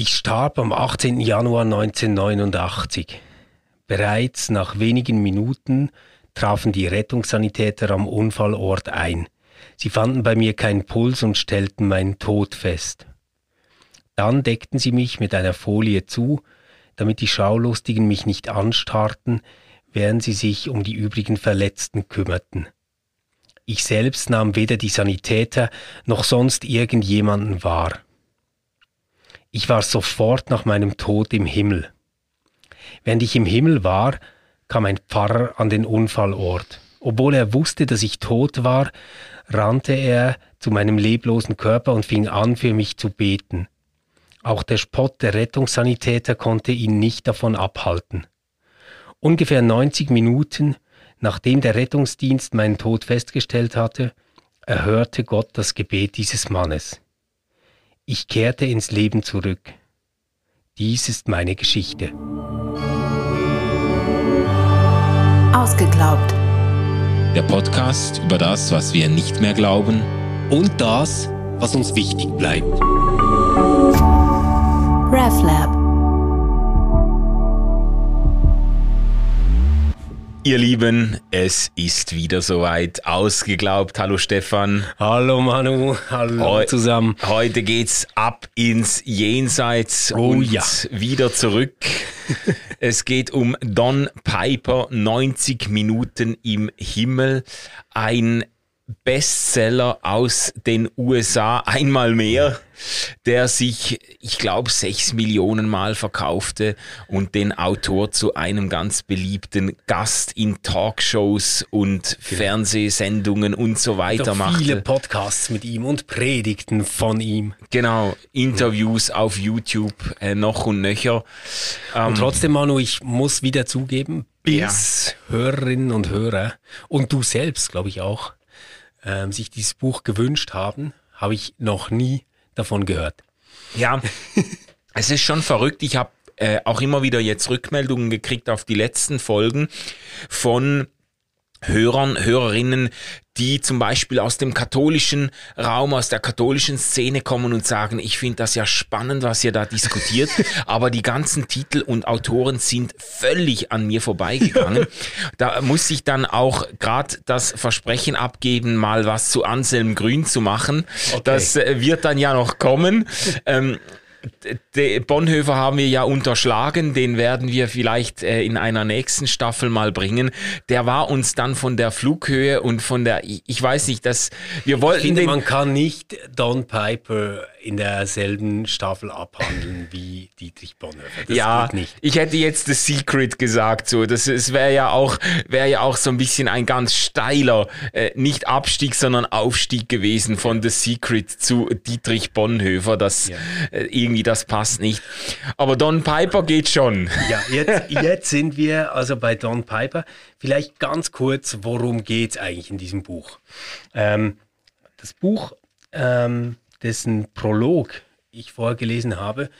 Ich starb am 18. Januar 1989. Bereits nach wenigen Minuten trafen die Rettungssanitäter am Unfallort ein. Sie fanden bei mir keinen Puls und stellten meinen Tod fest. Dann deckten sie mich mit einer Folie zu, damit die Schaulustigen mich nicht anstarrten, während sie sich um die übrigen Verletzten kümmerten. Ich selbst nahm weder die Sanitäter noch sonst irgendjemanden wahr. Ich war sofort nach meinem Tod im Himmel. Während ich im Himmel war, kam ein Pfarrer an den Unfallort. Obwohl er wusste, dass ich tot war, rannte er zu meinem leblosen Körper und fing an, für mich zu beten. Auch der Spott der Rettungssanitäter konnte ihn nicht davon abhalten. Ungefähr 90 Minuten, nachdem der Rettungsdienst meinen Tod festgestellt hatte, erhörte Gott das Gebet dieses Mannes. Ich kehrte ins Leben zurück. Dies ist meine Geschichte. Ausgeglaubt. Der Podcast über das, was wir nicht mehr glauben Und das, was uns wichtig bleibt. RefLab. Ihr Lieben, es ist wieder soweit. Ausgeglaubt. Hallo Stefan. Hallo Manu, hallo Heu- zusammen. Heute geht's ab ins Jenseits Oh und ja. wieder zurück. es geht um Don Piper, 90 Minuten im Himmel. Ein Bestseller aus den USA, einmal mehr, der sich, ich glaube, sechs Millionen Mal verkaufte und den Autor zu einem ganz beliebten Gast in Talkshows und Fernsehsendungen und so weiter machte. viele Podcasts mit ihm und Predigten von ihm. Genau, Interviews auf YouTube äh, noch und nöcher. Ähm, Und trotzdem, Manu, ich muss wieder zugeben, bis Hörerinnen und Hörer und du selbst, glaube ich auch, ähm, sich dieses Buch gewünscht haben, habe ich noch nie davon gehört. ja, es ist schon verrückt. Ich habe äh, auch immer wieder jetzt Rückmeldungen gekriegt auf die letzten Folgen von Hörern, Hörerinnen, die zum Beispiel aus dem katholischen Raum, aus der katholischen Szene kommen und sagen, ich finde das ja spannend, was ihr da diskutiert, aber die ganzen Titel und Autoren sind völlig an mir vorbeigegangen. Da muss ich dann auch gerade das Versprechen abgeben, mal was zu Anselm Grün zu machen. Das äh, wird dann ja noch kommen. Ähm, Bonhoeffer haben wir ja unterschlagen, den werden wir vielleicht äh, in einer nächsten Staffel mal bringen. Der war uns dann von der Flughöhe und von der, ich, ich weiß nicht, dass wir Ich wollten finde, den, man kann nicht Don Piper in derselben Staffel abhandeln wie Dietrich Bonhoeffer. Das ja, geht nicht. ich hätte jetzt The Secret gesagt, so, das es wäre ja auch, wäre ja auch so ein bisschen ein ganz steiler, äh, nicht Abstieg, sondern Aufstieg gewesen von The Secret zu Dietrich Bonhoeffer, das, Ja. äh, irgendwie, das passt nicht. Aber Don Piper geht schon. Ja, jetzt, jetzt sind wir also bei Don Piper. Vielleicht ganz kurz, worum geht es eigentlich in diesem Buch? Ähm, das Buch, ähm, dessen Prolog ich vorgelesen habe,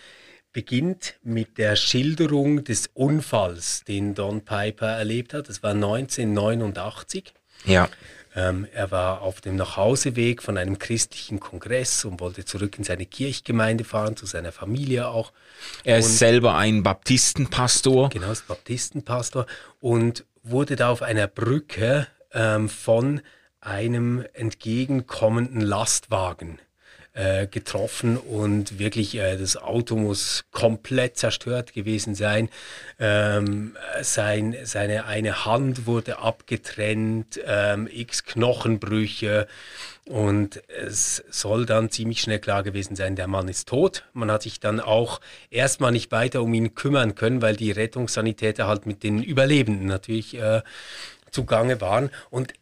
beginnt mit der Schilderung des Unfalls, den Don Piper erlebt hat. Das war 1989. Ja. Ähm, er war auf dem Nachhauseweg von einem christlichen Kongress und wollte zurück in seine Kirchgemeinde fahren, zu seiner Familie auch. Er ist selber ein Baptistenpastor. Genau, ist Baptistenpastor und wurde da auf einer Brücke ähm, von einem entgegenkommenden Lastwagen äh, getroffen und wirklich äh, das Auto muss komplett zerstört gewesen sein. Ähm, sein seine eine Hand wurde abgetrennt, ähm, x Knochenbrüche und es soll dann ziemlich schnell klar gewesen sein, der Mann ist tot. Man hat sich dann auch erstmal nicht weiter um ihn kümmern können, weil die Rettungssanitäter halt mit den Überlebenden natürlich äh, zugange waren. Und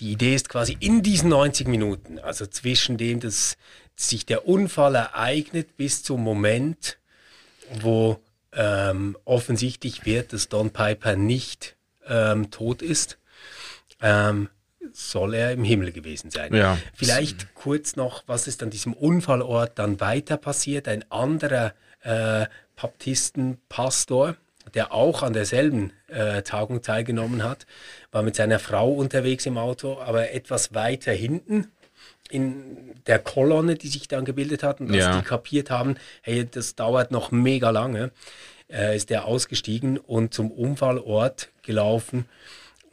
die Idee ist quasi in diesen 90 Minuten, also zwischen dem, dass sich der Unfall ereignet bis zum Moment, wo ähm, offensichtlich wird, dass Don Piper nicht ähm, tot ist, ähm, soll er im Himmel gewesen sein. Ja. Vielleicht kurz noch, was ist an diesem Unfallort dann weiter passiert? Ein anderer äh, Baptistenpastor, der auch an derselben äh, Tagung teilgenommen hat, war mit seiner Frau unterwegs im Auto, aber etwas weiter hinten in der Kolonne, die sich dann gebildet hat und als Ja. die kapiert haben, hey, das dauert noch mega lange, äh, ist er ausgestiegen und zum Unfallort gelaufen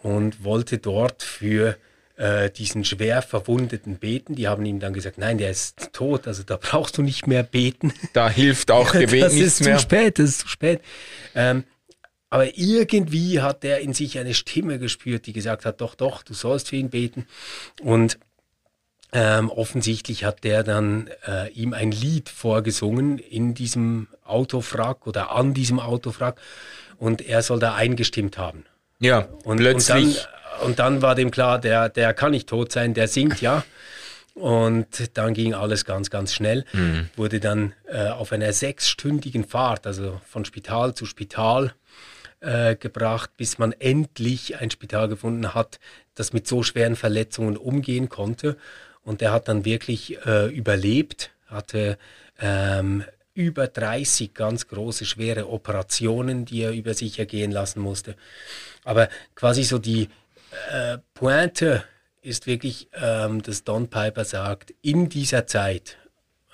und wollte dort für äh, diesen schwer Verwundeten beten. Die haben ihm dann gesagt, nein, der ist tot, also da brauchst du nicht mehr beten. Da hilft auch Gebet das nichts ist mehr. zu spät, das ist zu spät. Ähm, aber irgendwie hat er in sich eine Stimme gespürt, die gesagt hat, doch, doch, du sollst für ihn beten. Und ähm, offensichtlich hat der dann äh, ihm ein Lied vorgesungen in diesem Autofrack oder an diesem Autofrack und er soll da eingestimmt haben. Ja, Und, plötzlich. Und dann, und dann war dem klar, der, der kann nicht tot sein, der singt ja. Und dann ging alles ganz, ganz schnell. Wurde dann äh, auf einer sechsstündigen Fahrt, also von Spital zu Spital, äh, gebracht, bis man endlich ein Spital gefunden hat, das mit so schweren Verletzungen umgehen konnte. Und der hat dann wirklich äh, überlebt, hatte ähm, über 30 ganz große, schwere Operationen, die er über sich ergehen lassen musste. Aber quasi so die äh, Pointe ist wirklich, ähm, dass Don Piper sagt, in dieser Zeit,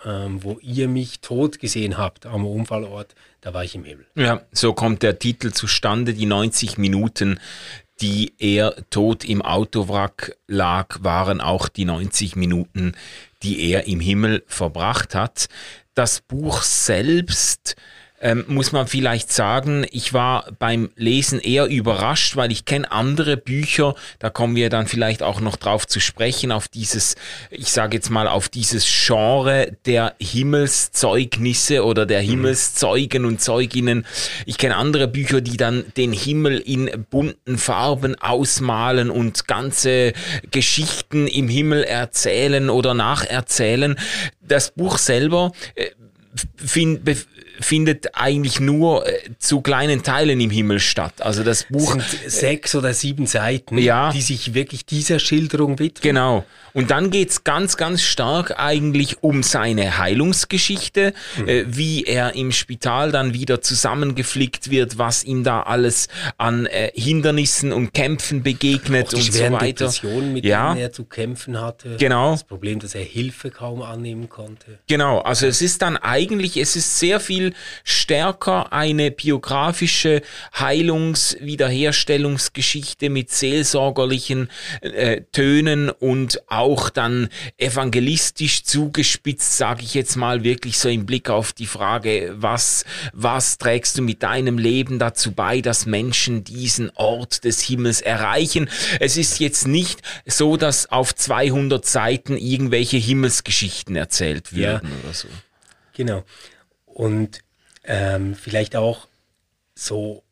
ähm, wo ihr mich tot gesehen habt am Unfallort, da war ich im Himmel. Ja, so kommt der Titel zustande. Die 90 Minuten, die er tot im Autowrack lag, waren auch die 90 Minuten, die er im Himmel verbracht hat. Das Buch selbst ähm, muss man vielleicht sagen, ich war beim Lesen eher überrascht, weil ich kenne andere Bücher, da kommen wir dann vielleicht auch noch drauf zu sprechen, auf dieses, ich sage jetzt mal, auf dieses Genre der Himmelszeugnisse oder der Himmelszeugen und Zeuginnen. Ich kenne andere Bücher, die dann den Himmel in bunten Farben ausmalen und ganze Geschichten im Himmel erzählen oder nacherzählen. Das Buch selber äh, find, findet eigentlich nur äh, zu kleinen Teilen im Himmel statt. Also das Es Buch, sind sechs oder sieben Seiten, Ja. die sich wirklich dieser Schilderung widmen. genau. Und dann geht's ganz, ganz stark eigentlich um seine Heilungsgeschichte, äh, wie er im Spital dann wieder zusammengeflickt wird, was ihm da alles an äh, Hindernissen und Kämpfen begegnet Auch die und so weiter. Depressionen, mit Ja. denen er zu kämpfen hatte. Genau. Das Problem, dass er Hilfe kaum annehmen konnte. Genau, also es ist dann eigentlich, es ist sehr viel stärker eine biografische Heilungs-, Wiederherstellungsgeschichte mit seelsorgerlichen äh, Tönen und auch dann evangelistisch zugespitzt, sage ich jetzt mal, wirklich so im Blick auf die Frage, was, was trägst du mit deinem Leben dazu bei, dass Menschen diesen Ort des Himmels erreichen. Es ist jetzt nicht so, dass auf 200 Seiten irgendwelche Himmelsgeschichten erzählt Ja. werden oder so. Genau. Und ähm, vielleicht auch so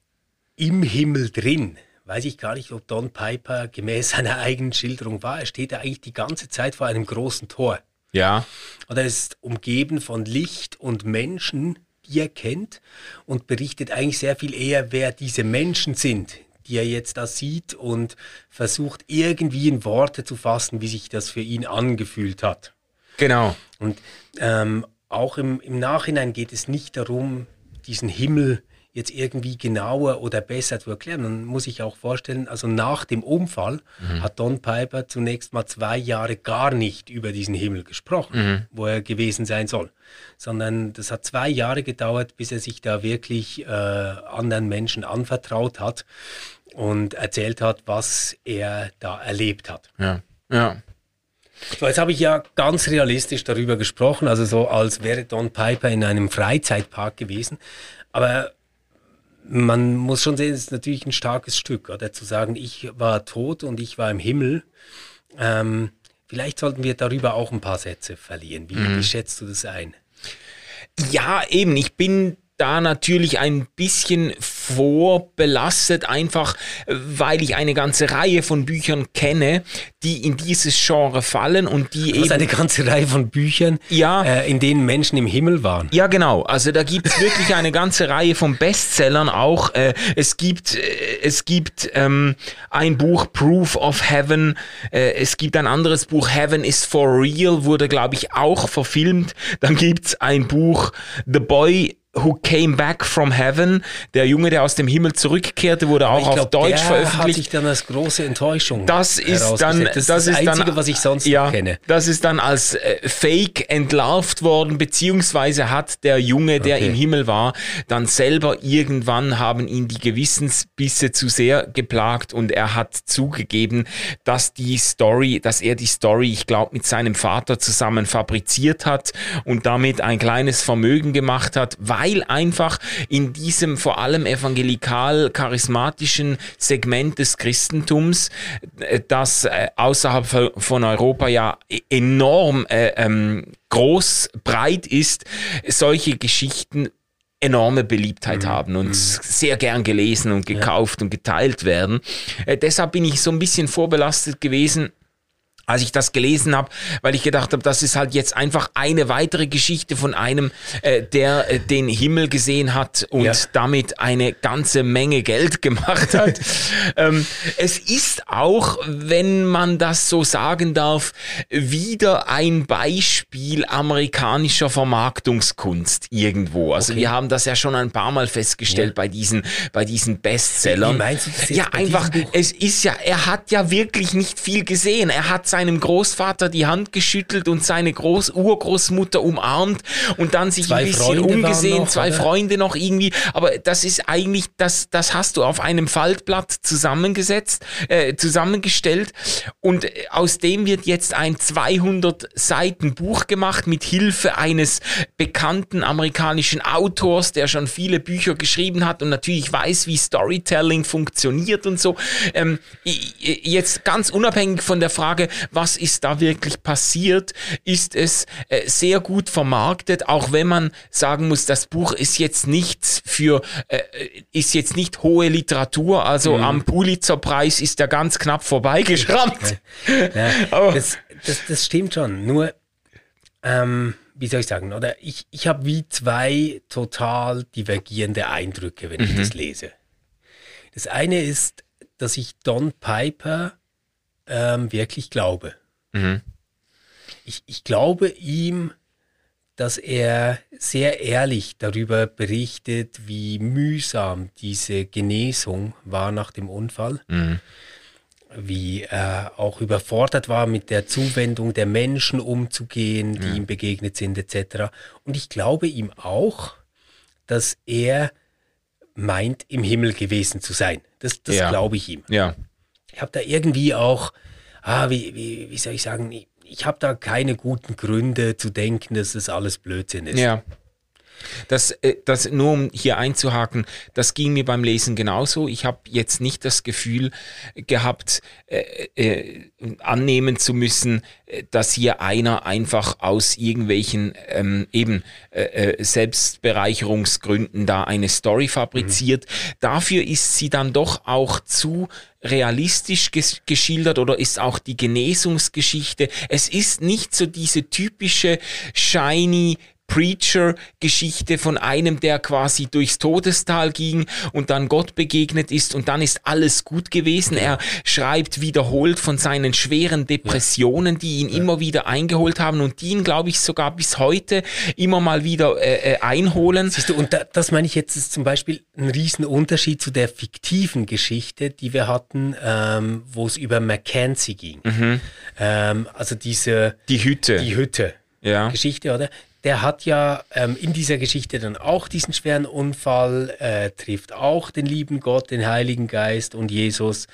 im Himmel drin. Weiß ich gar nicht, ob Don Piper gemäß seiner eigenen Schilderung war. Er steht da eigentlich die ganze Zeit vor einem großen Tor. Ja, Oder er ist umgeben von Licht und Menschen, die er kennt und berichtet eigentlich sehr viel eher, wer diese Menschen sind, die er jetzt da sieht und versucht irgendwie in Worte zu fassen, wie sich das für ihn angefühlt hat. genau. Und ähm, auch im, im Nachhinein geht es nicht darum, diesen Himmel jetzt irgendwie genauer oder besser zu erklären. Man muss sich auch vorstellen, also nach dem Unfall hat Don Piper zunächst mal zwei Jahre gar nicht über diesen Himmel gesprochen, wo er gewesen sein soll, sondern das hat zwei Jahre gedauert, bis er sich da wirklich äh, anderen Menschen anvertraut hat und erzählt hat, was er da erlebt hat. Ja, ja. So, jetzt habe ich ja ganz realistisch darüber gesprochen, also so als wäre Don Piper in einem Freizeitpark gewesen. Aber man muss schon sehen, es ist natürlich ein starkes Stück, oder zu sagen, ich war tot und ich war im Himmel. Ähm, vielleicht sollten wir darüber auch ein paar Sätze verlieren. Wie, wie schätzt du das ein? Ja, eben, ich bin da natürlich ein bisschen vorbelastet, einfach äh, weil ich eine ganze Reihe von Büchern kenne, die in dieses Genre fallen und die Das ist eine eben. ganze Reihe von Büchern, Ja. äh, in denen Menschen im Himmel waren. Ja, genau. Also da gibt's wirklich eine ganze Reihe von Bestsellern auch. Äh, es gibt, äh, es gibt ähm, ein Buch Proof of Heaven. Äh, es gibt ein anderes Buch Heaven is for Real, wurde, glaube ich, auch verfilmt. Dann gibt's ein Buch The Boy Who Came Back from Heaven, der Junge, der aus dem Himmel zurückkehrte, wurde auch glaub, auf Deutsch der veröffentlicht. Hat sich dann als große Enttäuschung. Das ist dann das, das, das ist Einzige, dann, was ich sonst ja, kenne. Das ist dann als äh, Fake entlarvt worden, beziehungsweise hat der Junge, der okay. im Himmel war, dann selber irgendwann haben ihn die Gewissensbisse zu sehr geplagt und er hat zugegeben, dass die Story, dass er die Story, ich glaube, mit seinem Vater zusammen fabriziert hat und damit ein kleines Vermögen gemacht hat, weil einfach in diesem vor allem evangelikal-charismatischen Segment des Christentums, äh, das äh, außerhalb von Europa ja enorm äh, ähm, groß, breit ist, solche Geschichten enorme Beliebtheit mhm. haben und mhm. sehr gern gelesen und gekauft ja. und geteilt werden. Äh, deshalb bin ich so ein bisschen vorbelastet gewesen als ich das gelesen habe, weil ich gedacht habe, das ist halt jetzt einfach eine weitere Geschichte von einem, äh, der äh, den Himmel gesehen hat und ja. damit eine ganze Menge Geld gemacht hat. ähm, es ist auch, wenn man das so sagen darf, wieder ein Beispiel amerikanischer Vermarktungskunst irgendwo. Also okay. wir haben das ja schon ein paar Mal festgestellt ja. bei diesen, bei diesen Bestsellern. Wie meinst du das jetzt ja, einfach, es ist ja, er hat ja wirklich nicht viel gesehen. Er hat sein seinem Großvater die Hand geschüttelt und seine Groß Urgroßmutter umarmt und dann sich zwei ein bisschen Freunde umgesehen, noch, zwei oder? Freunde noch irgendwie. Aber das ist eigentlich, das, das hast du auf einem Faltblatt zusammengesetzt, äh, zusammengestellt und aus dem wird jetzt ein 200 Seiten Buch gemacht mit Hilfe eines bekannten amerikanischen Autors, der schon viele Bücher geschrieben hat und natürlich weiß, wie Storytelling funktioniert und so. Ähm, jetzt ganz unabhängig von der Frage, was ist da wirklich passiert, ist es äh, sehr gut vermarktet, auch wenn man sagen muss, das Buch ist jetzt nichts für, äh, ist jetzt nicht hohe Literatur, also mhm. am Pulitzerpreis ist er ganz knapp vorbeigeschrammt. Ja, ja, das, das, das stimmt schon, nur, ähm, wie soll ich sagen, oder ich, ich habe wie zwei total divergierende Eindrücke, wenn mhm. ich das lese. Das eine ist, dass ich Don Piper ähm, wirklich glaube. Mhm. Ich, ich glaube ihm, dass er sehr ehrlich darüber berichtet, wie mühsam diese Genesung war nach dem Unfall. Mhm. Wie er auch überfordert war, mit der Zuwendung der Menschen umzugehen, die mhm. ihm begegnet sind, etc. Und ich glaube ihm auch, dass er meint, im Himmel gewesen zu sein. Das, das ja. glaube ich ihm. Ja ich habe da irgendwie auch, ah, wie, wie, wie soll ich sagen, ich, ich habe da keine guten Gründe zu denken, dass das alles Blödsinn ist. Ja. Das, äh, das, nur um hier einzuhaken, das ging mir beim Lesen genauso. Ich habe jetzt nicht das Gefühl gehabt, äh, äh, annehmen zu müssen, äh, dass hier einer einfach aus irgendwelchen ähm, eben äh, äh Selbstbereicherungsgründen da eine Story fabriziert. Mhm. Dafür ist sie dann doch auch zu realistisch ges geschildert oder ist auch die Genesungsgeschichte. Es ist nicht so diese typische shiny Preacher-Geschichte von einem, der quasi durchs Todestal ging und dann Gott begegnet ist und dann ist alles gut gewesen. Er schreibt wiederholt von seinen schweren Depressionen, die ihn ja. immer wieder eingeholt haben und die ihn, glaube ich, sogar bis heute immer mal wieder äh, äh, einholen. Siehst du, und da, das meine ich jetzt ist zum Beispiel ein Riesenunterschied zu der fiktiven Geschichte, die wir hatten, ähm, wo es über Mackenzie ging. Mhm. Ähm, also diese... Die Hütte. Die Hütte. Ja. Geschichte, oder? Der hat ja ähm, in dieser Geschichte dann auch diesen schweren Unfall, äh, trifft auch den lieben Gott, den Heiligen Geist und Jesus.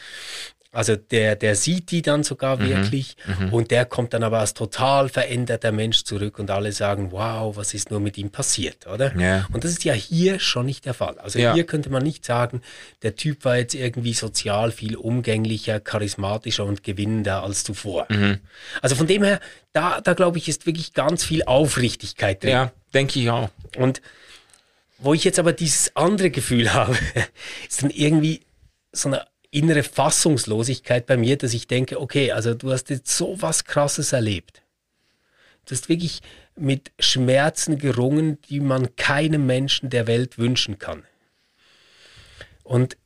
Also der, der sieht die dann sogar mhm, wirklich mhm. und der kommt dann aber als total veränderter Mensch zurück und alle sagen, wow, was ist nur mit ihm passiert, oder? Ja. Und das ist ja hier schon nicht der Fall. Also ja. hier könnte man nicht sagen, der Typ war jetzt irgendwie sozial viel umgänglicher, charismatischer und gewinnender als zuvor. Mhm. Also von dem her, da, da glaube ich, ist wirklich ganz viel Aufrichtigkeit drin. Ja, denke ich auch. Und wo ich jetzt aber dieses andere Gefühl habe, ist dann irgendwie so eine innere Fassungslosigkeit bei mir, dass ich denke, okay, also du hast jetzt so was Krasses erlebt. Du hast wirklich mit Schmerzen gerungen, die man keinem Menschen der Welt wünschen kann. Und,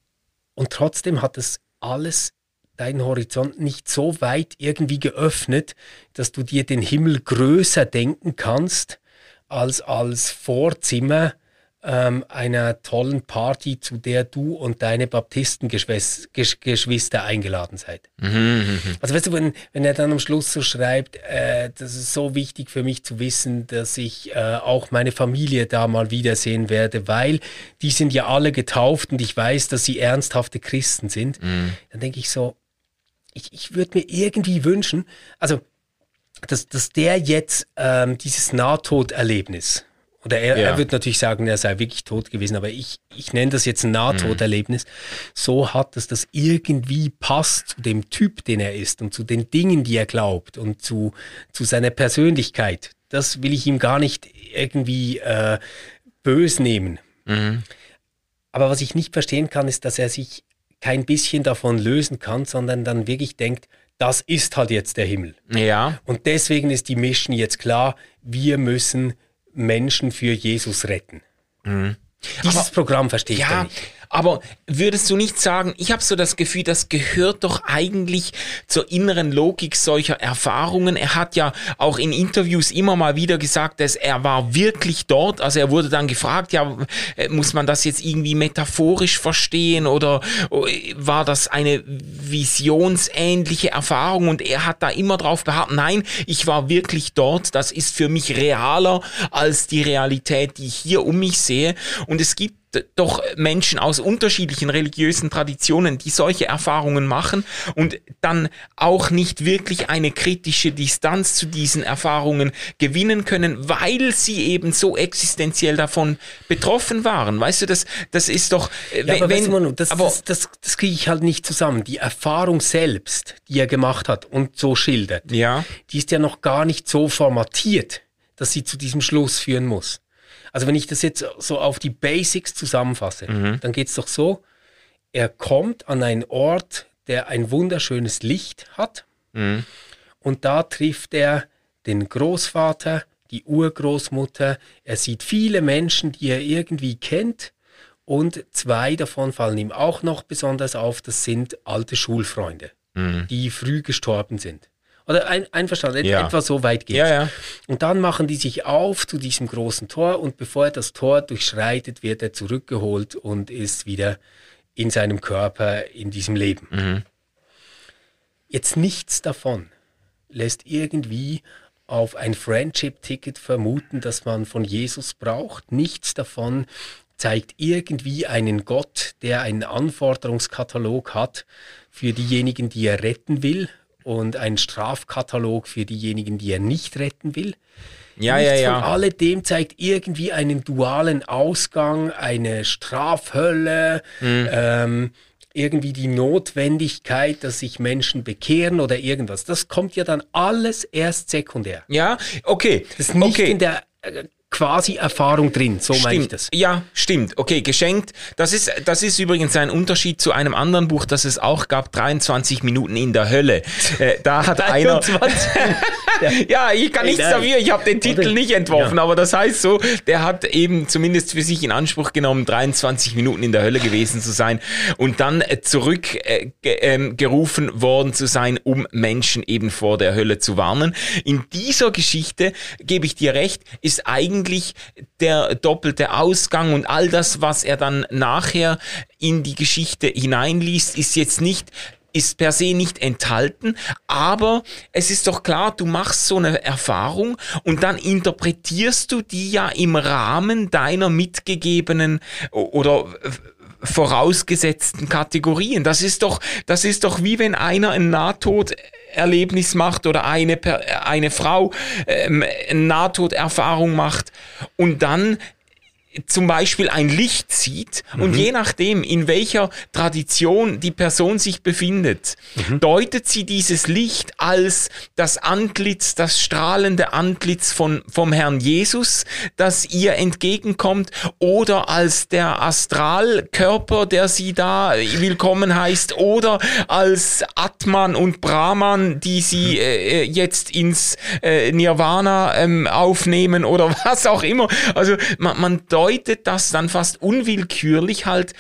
und trotzdem hat es alles deinen Horizont nicht so weit irgendwie geöffnet, dass du dir den Himmel größer denken kannst als als Vorzimmer ähm, einer tollen Party, zu der du und deine Baptistengeschwister eingeladen seid. Mhm, mhm, mhm, also weißt du, wenn, wenn er dann am Schluss so schreibt, äh, das ist so wichtig für mich zu wissen, dass ich äh, auch meine Familie da mal wiedersehen werde, weil die sind ja alle getauft und ich weiß, dass sie ernsthafte Christen sind, mhm. dann denke ich so, ich, ich würde mir irgendwie wünschen, also dass, dass der jetzt ähm, dieses Nahtoderlebnis, oder er, ja. er wird natürlich sagen, er sei wirklich tot gewesen, aber ich, ich nenne das jetzt ein Nahtoderlebnis, mhm. so hat, dass das irgendwie passt zu dem Typ, den er ist und zu den Dingen, die er glaubt und zu, zu seiner Persönlichkeit. Das will ich ihm gar nicht irgendwie äh, bös nehmen. Mhm. Aber was ich nicht verstehen kann, ist, dass er sich kein bisschen davon lösen kann, sondern dann wirklich denkt, das ist halt jetzt der Himmel. Ja. Und deswegen ist die Mission jetzt klar, wir müssen Menschen für Jesus retten. Mhm. Dieses Aber, Programm verstehe ich ja, nicht. Aber würdest du nicht sagen, ich habe so das Gefühl, das gehört doch eigentlich zur inneren Logik solcher Erfahrungen. Er hat ja auch in Interviews immer mal wieder gesagt, dass er war wirklich dort. Also er wurde dann gefragt, ja, äh, muss man das jetzt irgendwie metaphorisch verstehen oder äh, war das eine visionsähnliche Erfahrung? Und er hat da immer drauf beharrt, nein, ich war wirklich dort. Das ist für mich realer als die Realität, die ich hier um mich sehe. Und es gibt doch Menschen aus unterschiedlichen religiösen Traditionen, die solche Erfahrungen machen und dann auch nicht wirklich eine kritische Distanz zu diesen Erfahrungen gewinnen können, weil sie eben so existenziell davon betroffen waren. Weißt du, das, das ist doch, äh, ja, aber wenn, du, das, aber, das, das, das kriege ich halt nicht zusammen. Die Erfahrung selbst, die er gemacht hat und so schildert, ja. die ist ja noch gar nicht so formatiert, dass sie zu diesem Schluss führen muss. Also wenn ich das jetzt so auf die Basics zusammenfasse, mhm. dann geht es doch so, er kommt an einen Ort, der ein wunderschönes Licht hat mhm. und da trifft er den Großvater, die Urgroßmutter, er sieht viele Menschen, die er irgendwie kennt und zwei davon fallen ihm auch noch besonders auf, das sind alte Schulfreunde, mhm. die früh gestorben sind. Oder ein, einverstanden, ja. etwa so weit geht ja, ja. Und dann machen die sich auf zu diesem großen Tor und bevor er das Tor durchschreitet, wird er zurückgeholt und ist wieder in seinem Körper in diesem Leben. Mhm. Jetzt nichts davon lässt irgendwie auf ein Friendship-Ticket vermuten, das man von Jesus braucht. Nichts davon zeigt irgendwie einen Gott, der einen Anforderungskatalog hat für diejenigen, die er retten will und einen Strafkatalog für diejenigen, die er nicht retten will. Ja, Nichts ja, ja. Von alledem zeigt irgendwie einen dualen Ausgang, eine Strafhölle, mhm. ähm, irgendwie die Notwendigkeit, dass sich Menschen bekehren oder irgendwas. Das kommt ja dann alles erst sekundär. Ja, okay. Das ist nicht okay. in der äh, quasi Erfahrung drin, so meine ich das. Ja, stimmt. Okay, geschenkt. Das ist, das ist übrigens ein Unterschied zu einem anderen Buch, das es auch gab, 23 Minuten in der Hölle. Äh, da hat 23. einer... ja, ich kann nichts dafür, ich habe den Titel nicht entworfen, ja. aber das heißt so, der hat eben zumindest für sich in Anspruch genommen, 23 Minuten in der Hölle gewesen zu sein und dann äh, zurückgerufen äh, ähm, worden zu sein, um Menschen eben vor der Hölle zu warnen. In dieser Geschichte, gebe ich dir recht, ist eigentlich der doppelte Ausgang und all das, was er dann nachher in die Geschichte hineinliest, ist jetzt nicht ist per se nicht enthalten, aber es ist doch klar, du machst so eine Erfahrung und dann interpretierst du die ja im Rahmen deiner mitgegebenen oder vorausgesetzten Kategorien. Das ist doch, das ist doch wie wenn einer ein Nahtoderlebnis macht oder eine, eine Frau ähm, Nahtoderfahrung macht. Und dann zum Beispiel ein Licht sieht mhm. und je nachdem, in welcher Tradition die Person sich befindet, mhm. deutet sie dieses Licht als das Antlitz, das strahlende Antlitz von, vom Herrn Jesus, das ihr entgegenkommt oder als der Astralkörper, der sie da willkommen heißt oder als Atman und Brahman, die sie mhm. äh, jetzt ins äh, Nirvana ähm, aufnehmen oder was auch immer. Also man, man deutet das dann fast unwillkürlich halt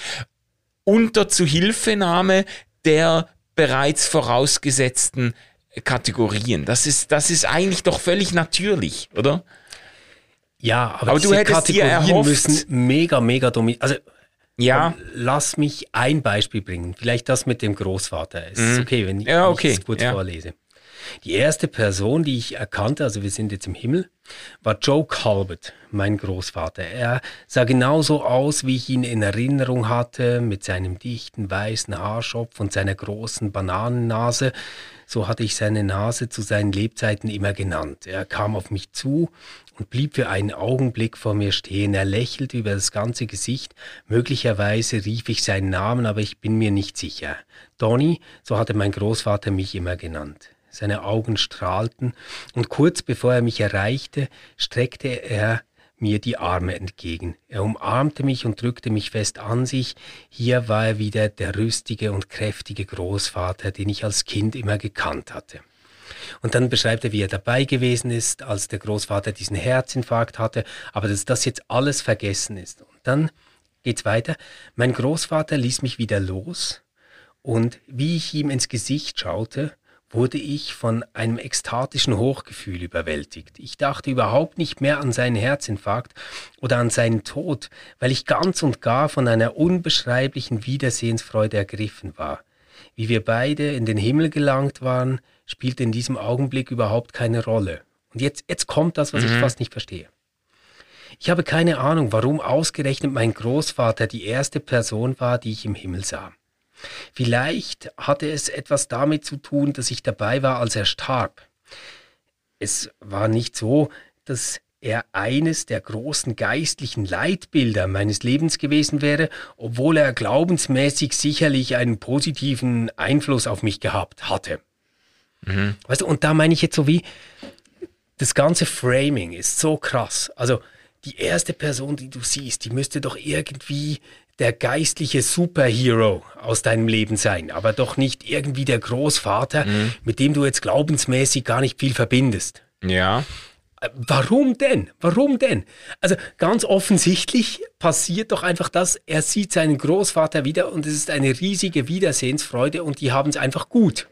unter Zuhilfenahme der bereits vorausgesetzten Kategorien. Das ist, das ist eigentlich doch völlig natürlich, oder? Ja, aber, Aber du diese hättest Kategorien dir erhofft- müssen mega, mega dominieren. Also Ja, lass mich ein Beispiel bringen. Vielleicht das mit dem Großvater. Es ist okay, wenn ich, Mhm. Ja, wenn okay, ich es kurz ja. vorlese. Die erste Person, die ich erkannte, also wir sind jetzt im Himmel, war Joe Calvert, mein Großvater. Er sah genauso aus, wie ich ihn in Erinnerung hatte, mit seinem dichten weißen Haarschopf und seiner großen Bananennase. So hatte ich seine Nase zu seinen Lebzeiten immer genannt. Er kam auf mich zu und blieb für einen Augenblick vor mir stehen. Er lächelte über das ganze Gesicht. Möglicherweise rief ich seinen Namen, aber ich bin mir nicht sicher. Donny, so hatte mein Großvater mich immer genannt. Seine Augen strahlten, und kurz bevor er mich erreichte, streckte er mir die Arme entgegen. Er umarmte mich und drückte mich fest an sich. Hier war er wieder der rüstige und kräftige Großvater, den ich als Kind immer gekannt hatte. Und dann beschreibt er, wie er dabei gewesen ist, als der Großvater diesen Herzinfarkt hatte, aber dass das jetzt alles vergessen ist. Und dann geht's weiter. Mein Großvater ließ mich wieder los und wie ich ihm ins Gesicht schaute, wurde ich von einem ekstatischen Hochgefühl überwältigt. Ich dachte überhaupt nicht mehr an seinen Herzinfarkt oder an seinen Tod, weil ich ganz und gar von einer unbeschreiblichen Wiedersehensfreude ergriffen war. Wie wir beide in den Himmel gelangt waren, spielte in diesem Augenblick überhaupt keine Rolle. Und jetzt, jetzt kommt das, was ich fast nicht verstehe. Ich habe keine Ahnung, warum ausgerechnet mein Großvater die erste Person war, die ich im Himmel sah. Vielleicht hatte es etwas damit zu tun, dass ich dabei war, als er starb. Es war nicht so, dass er eines der großen geistlichen Leitbilder meines Lebens gewesen wäre, obwohl er glaubensmäßig sicherlich einen positiven Einfluss auf mich gehabt hatte. Weißt du, und da meine ich jetzt so wie, das ganze Framing ist so krass. Also die erste Person, die du siehst, die müsste doch irgendwie der geistliche Superhero aus deinem Leben sein, aber doch nicht irgendwie der Großvater, mit dem du jetzt glaubensmäßig gar nicht viel verbindest. ja. Äh, Warum denn? Warum denn? Also ganz offensichtlich passiert doch einfach das, er sieht seinen Großvater wieder und es ist eine riesige Wiedersehensfreude und die haben es einfach gut.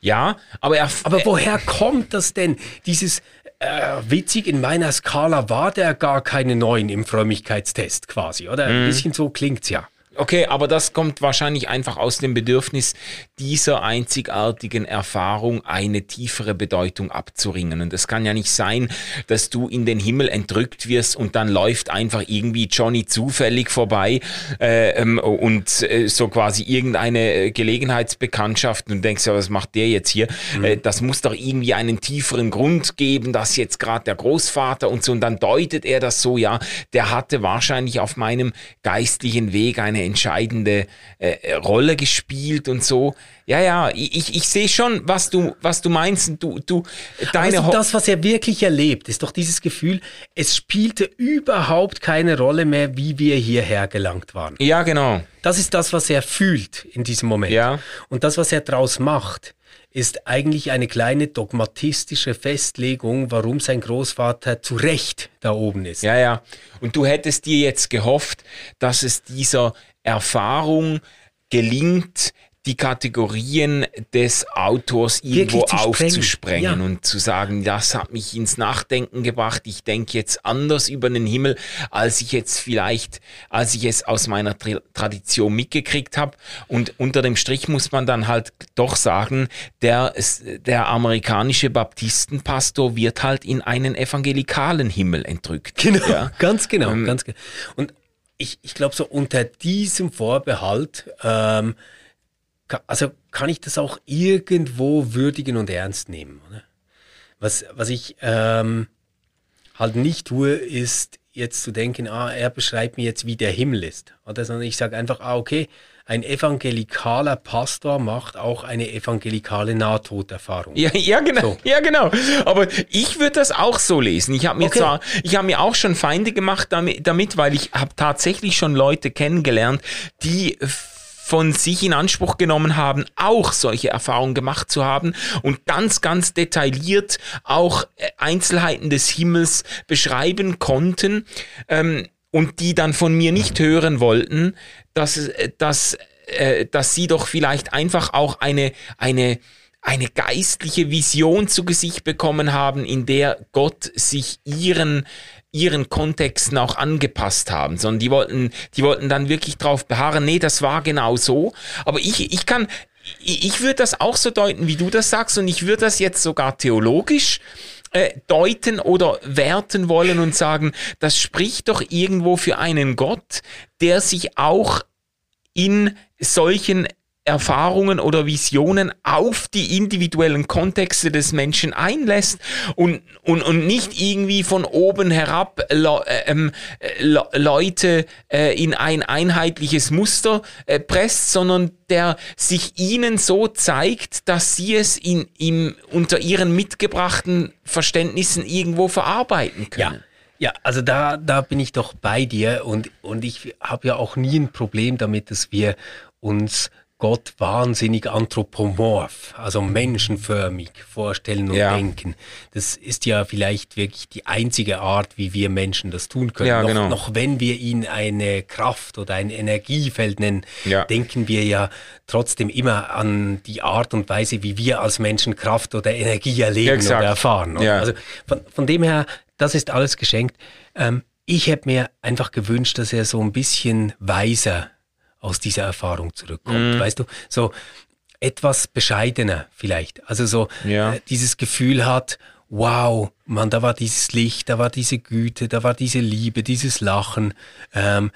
Ja, aber er. Aber woher kommt das denn? Dieses äh, witzig in meiner Skala war der gar keine neun im Frömmigkeitstest quasi, oder? Ein bisschen so klingt's ja. Okay, aber das kommt wahrscheinlich einfach aus dem Bedürfnis, dieser einzigartigen Erfahrung eine tiefere Bedeutung abzuringen. Und es kann ja nicht sein, dass du in den Himmel entrückt wirst und dann läuft einfach irgendwie Johnny zufällig vorbei äh, ähm, und äh, so quasi irgendeine äh, Gelegenheitsbekanntschaft und denkst, ja, was macht der jetzt hier? Äh, das muss doch irgendwie einen tieferen Grund geben, dass jetzt gerade der Großvater und so und dann deutet er das so, ja, der hatte wahrscheinlich auf meinem geistlichen Weg eine entscheidende äh, Rolle gespielt und so. Ja, ja, ich, ich, sehe schon, was du, was du meinst. Du, du, deine Also das, was er wirklich erlebt, ist doch dieses Gefühl, es spielte überhaupt keine Rolle mehr, wie wir hierher gelangt waren. Ja, genau. Das ist das, was er fühlt in diesem Moment. Ja. Und das, was er daraus macht, ist eigentlich eine kleine dogmatistische Festlegung, warum sein Großvater zu Recht da oben ist. Ja, ja. Und du hättest dir jetzt gehofft, dass es dieser Erfahrung gelingt, die Kategorien des Autors irgendwo zu sprengen. aufzusprengen Ja. und zu sagen, das hat mich ins Nachdenken gebracht. Ich denke jetzt anders über den Himmel, als ich jetzt vielleicht, als ich es aus meiner Tra Tradition mitgekriegt habe. Und unter dem Strich muss man dann halt doch sagen, der, der amerikanische Baptistenpastor wird halt in einen evangelikalen Himmel entrückt. Genau, Ja. ganz genau, ganz genau. Und ich, ich glaube, so unter diesem Vorbehalt, ähm, ka- also kann ich das auch irgendwo würdigen und ernst nehmen. Oder? Was, was ich ähm, halt nicht tue, ist jetzt zu denken, ah, er beschreibt mir jetzt, wie der Himmel ist. Oder? Sondern ich sage einfach, ah, okay, ein evangelikaler Pastor macht auch eine evangelikale Nahtoderfahrung. Ja, ja, genau. So. Ja, genau. Aber ich würde das auch so lesen. Ich habe mir Okay. zwar, ich habe mir auch schon Feinde gemacht damit, damit weil ich habe tatsächlich schon Leute kennengelernt, die von sich in Anspruch genommen haben, auch solche Erfahrungen gemacht zu haben und ganz, ganz detailliert auch äh, Einzelheiten des Himmels beschreiben konnten ähm, und die dann von mir nicht hören wollten, dass, dass, äh, dass sie doch vielleicht einfach auch eine, eine eine geistliche Vision zu Gesicht bekommen haben, in der Gott sich ihren ihren Kontexten auch angepasst haben, sondern die wollten, die wollten dann wirklich drauf beharren, nee, das war genau so. Aber ich, ich kann, ich, ich würde das auch so deuten, wie du das sagst, und ich würde das jetzt sogar theologisch äh, deuten oder werten wollen und sagen, das spricht doch irgendwo für einen Gott, der sich auch in solchen Erfahrungen oder Visionen auf die individuellen Kontexte des Menschen einlässt und, und, und nicht irgendwie von oben herab le, äh, ähm, le, Leute äh, in ein einheitliches Muster äh, presst, sondern der sich ihnen so zeigt, dass sie es in, im, unter ihren mitgebrachten Verständnissen irgendwo verarbeiten können. Ja. Ja, also da, da bin ich doch bei dir und, und ich habe ja auch nie ein Problem damit, dass wir uns Gott wahnsinnig anthropomorph, also menschenförmig vorstellen und ja. denken. Das ist ja vielleicht wirklich die einzige Art, wie wir Menschen das tun können. Ja, noch, genau. noch wenn wir ihn eine Kraft oder ein Energiefeld nennen, ja. denken wir ja trotzdem immer an die Art und Weise, wie wir als Menschen Kraft oder Energie erleben oder erfahren. Also von, von dem her, das ist alles geschenkt. Ähm, ich hätte mir einfach gewünscht, dass er so ein bisschen weiser aus dieser Erfahrung zurückkommt. Mhm. Weißt du, so etwas bescheidener vielleicht. Also so ja. äh, dieses Gefühl hat, wow, man, da war dieses Licht, da war diese Güte, da war diese Liebe, dieses Lachen. Ähm,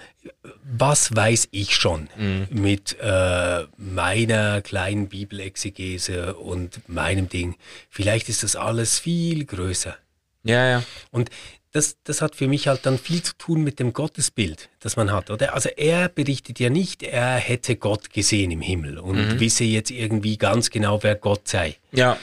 was weiß ich schon mhm. mit äh, meiner kleinen Bibelexegese und meinem Ding? Vielleicht ist das alles viel größer. Ja, ja. Und das, das hat für mich halt dann viel zu tun mit dem Gottesbild, das man hat, oder? Also er berichtet ja nicht, er hätte Gott gesehen im Himmel und mhm. wisse jetzt irgendwie ganz genau, wer Gott sei. Ja.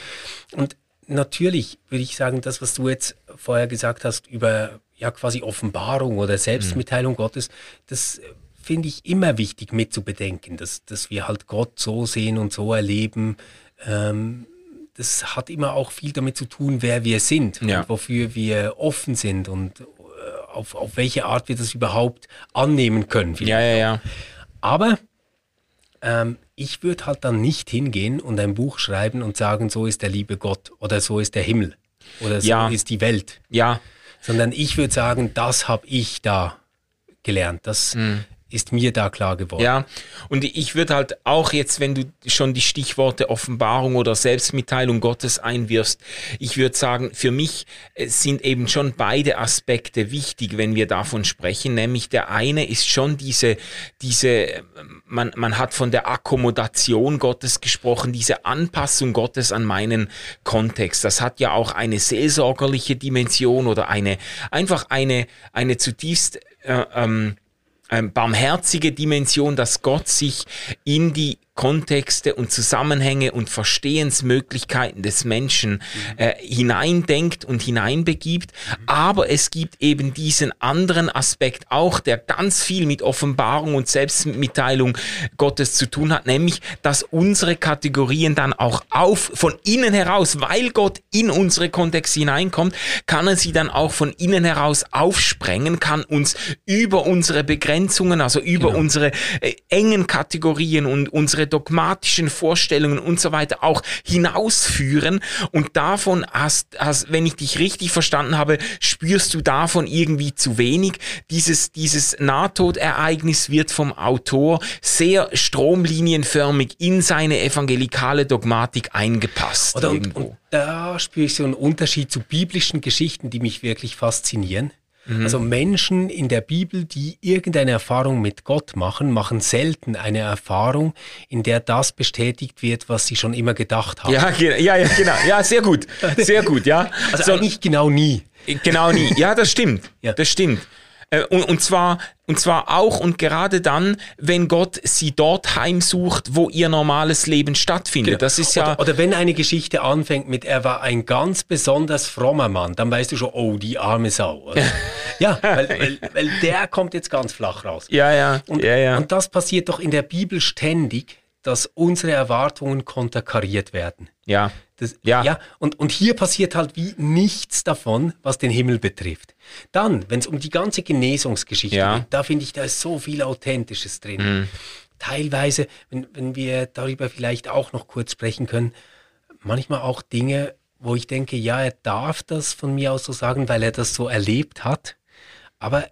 Und natürlich würde ich sagen, das, was du jetzt vorher gesagt hast über ja quasi Offenbarung oder Selbstmitteilung mhm. Gottes, das finde ich immer wichtig mit zu bedenken, dass, dass wir halt Gott so sehen und so erleben, ähm, das hat immer auch viel damit zu tun, wer wir sind ja. und wofür wir offen sind und äh, auf, auf welche Art wir das überhaupt annehmen können. Ja, ja, ja. Aber ähm, ich würde halt dann nicht hingehen und ein Buch schreiben und sagen, so ist der liebe Gott oder so ist der Himmel oder so ja. ist die Welt. Ja. Sondern ich würde sagen, das habe ich da gelernt. Das mhm ist mir da klar geworden. Ja, und ich würde halt auch jetzt, wenn du schon die Stichworte Offenbarung oder Selbstmitteilung Gottes einwirfst, ich würde sagen, für mich äh, sind eben schon beide Aspekte wichtig, wenn wir davon sprechen, nämlich der eine ist schon diese, diese, man, man hat von der Akkommodation Gottes gesprochen, diese Anpassung Gottes an meinen Kontext. Das hat ja auch eine seelsorgerliche Dimension oder eine, einfach eine, eine zutiefst, äh, ähm, barmherzige Dimension, dass Gott sich in die Kontexte und Zusammenhänge und Verstehensmöglichkeiten des Menschen äh, hineindenkt und hineinbegibt. Aber es gibt eben diesen anderen Aspekt auch, der ganz viel mit Offenbarung und Selbstmitteilung Gottes zu tun hat, nämlich, dass unsere Kategorien dann auch auf, von innen heraus, weil Gott in unsere Kontexte hineinkommt, kann er sie dann auch von innen heraus aufsprengen, kann uns über unsere Begrenzungen, also über genau. unsere äh, engen Kategorien und unsere unsere dogmatischen Vorstellungen und so weiter auch hinausführen. Und davon hast, hast, wenn ich dich richtig verstanden habe, spürst du davon irgendwie zu wenig. Dieses, dieses Nahtodereignis wird vom Autor sehr stromlinienförmig in seine evangelikale Dogmatik eingepasst. Oder und, und da spüre ich so einen Unterschied zu biblischen Geschichten, die mich wirklich faszinieren. Mhm. Also Menschen in der Bibel, die irgendeine Erfahrung mit Gott machen, machen selten eine Erfahrung, in der das bestätigt wird, was sie schon immer gedacht haben. Ja, ja, ja genau. Ja, sehr gut. Sehr gut, ja. Also so, eigentlich genau nie. Genau nie. Ja, das stimmt. Ja. Das stimmt. Äh, und, und, zwar, und zwar auch und gerade dann, wenn Gott sie dort heimsucht, wo ihr normales Leben stattfindet. Genau. Das ist ja. Oder, oder, wenn eine Geschichte anfängt mit, er war ein ganz besonders frommer Mann, dann weißt du schon, oh, die arme Sau. ja, weil, weil, weil, der kommt jetzt ganz flach raus. Ja, ja. Und, ja, ja. und das passiert doch in der Bibel ständig, dass unsere Erwartungen konterkariert werden. Ja. Das, ja. ja und, und hier passiert halt wie nichts davon, was den Himmel betrifft. Dann, wenn es um die ganze Genesungsgeschichte ja. geht, da finde ich, da ist so viel Authentisches drin. Mhm. Teilweise, wenn, wenn wir darüber vielleicht auch noch kurz sprechen können, manchmal auch Dinge, wo ich denke, ja, er darf das von mir aus so sagen, weil er das so erlebt hat. Aber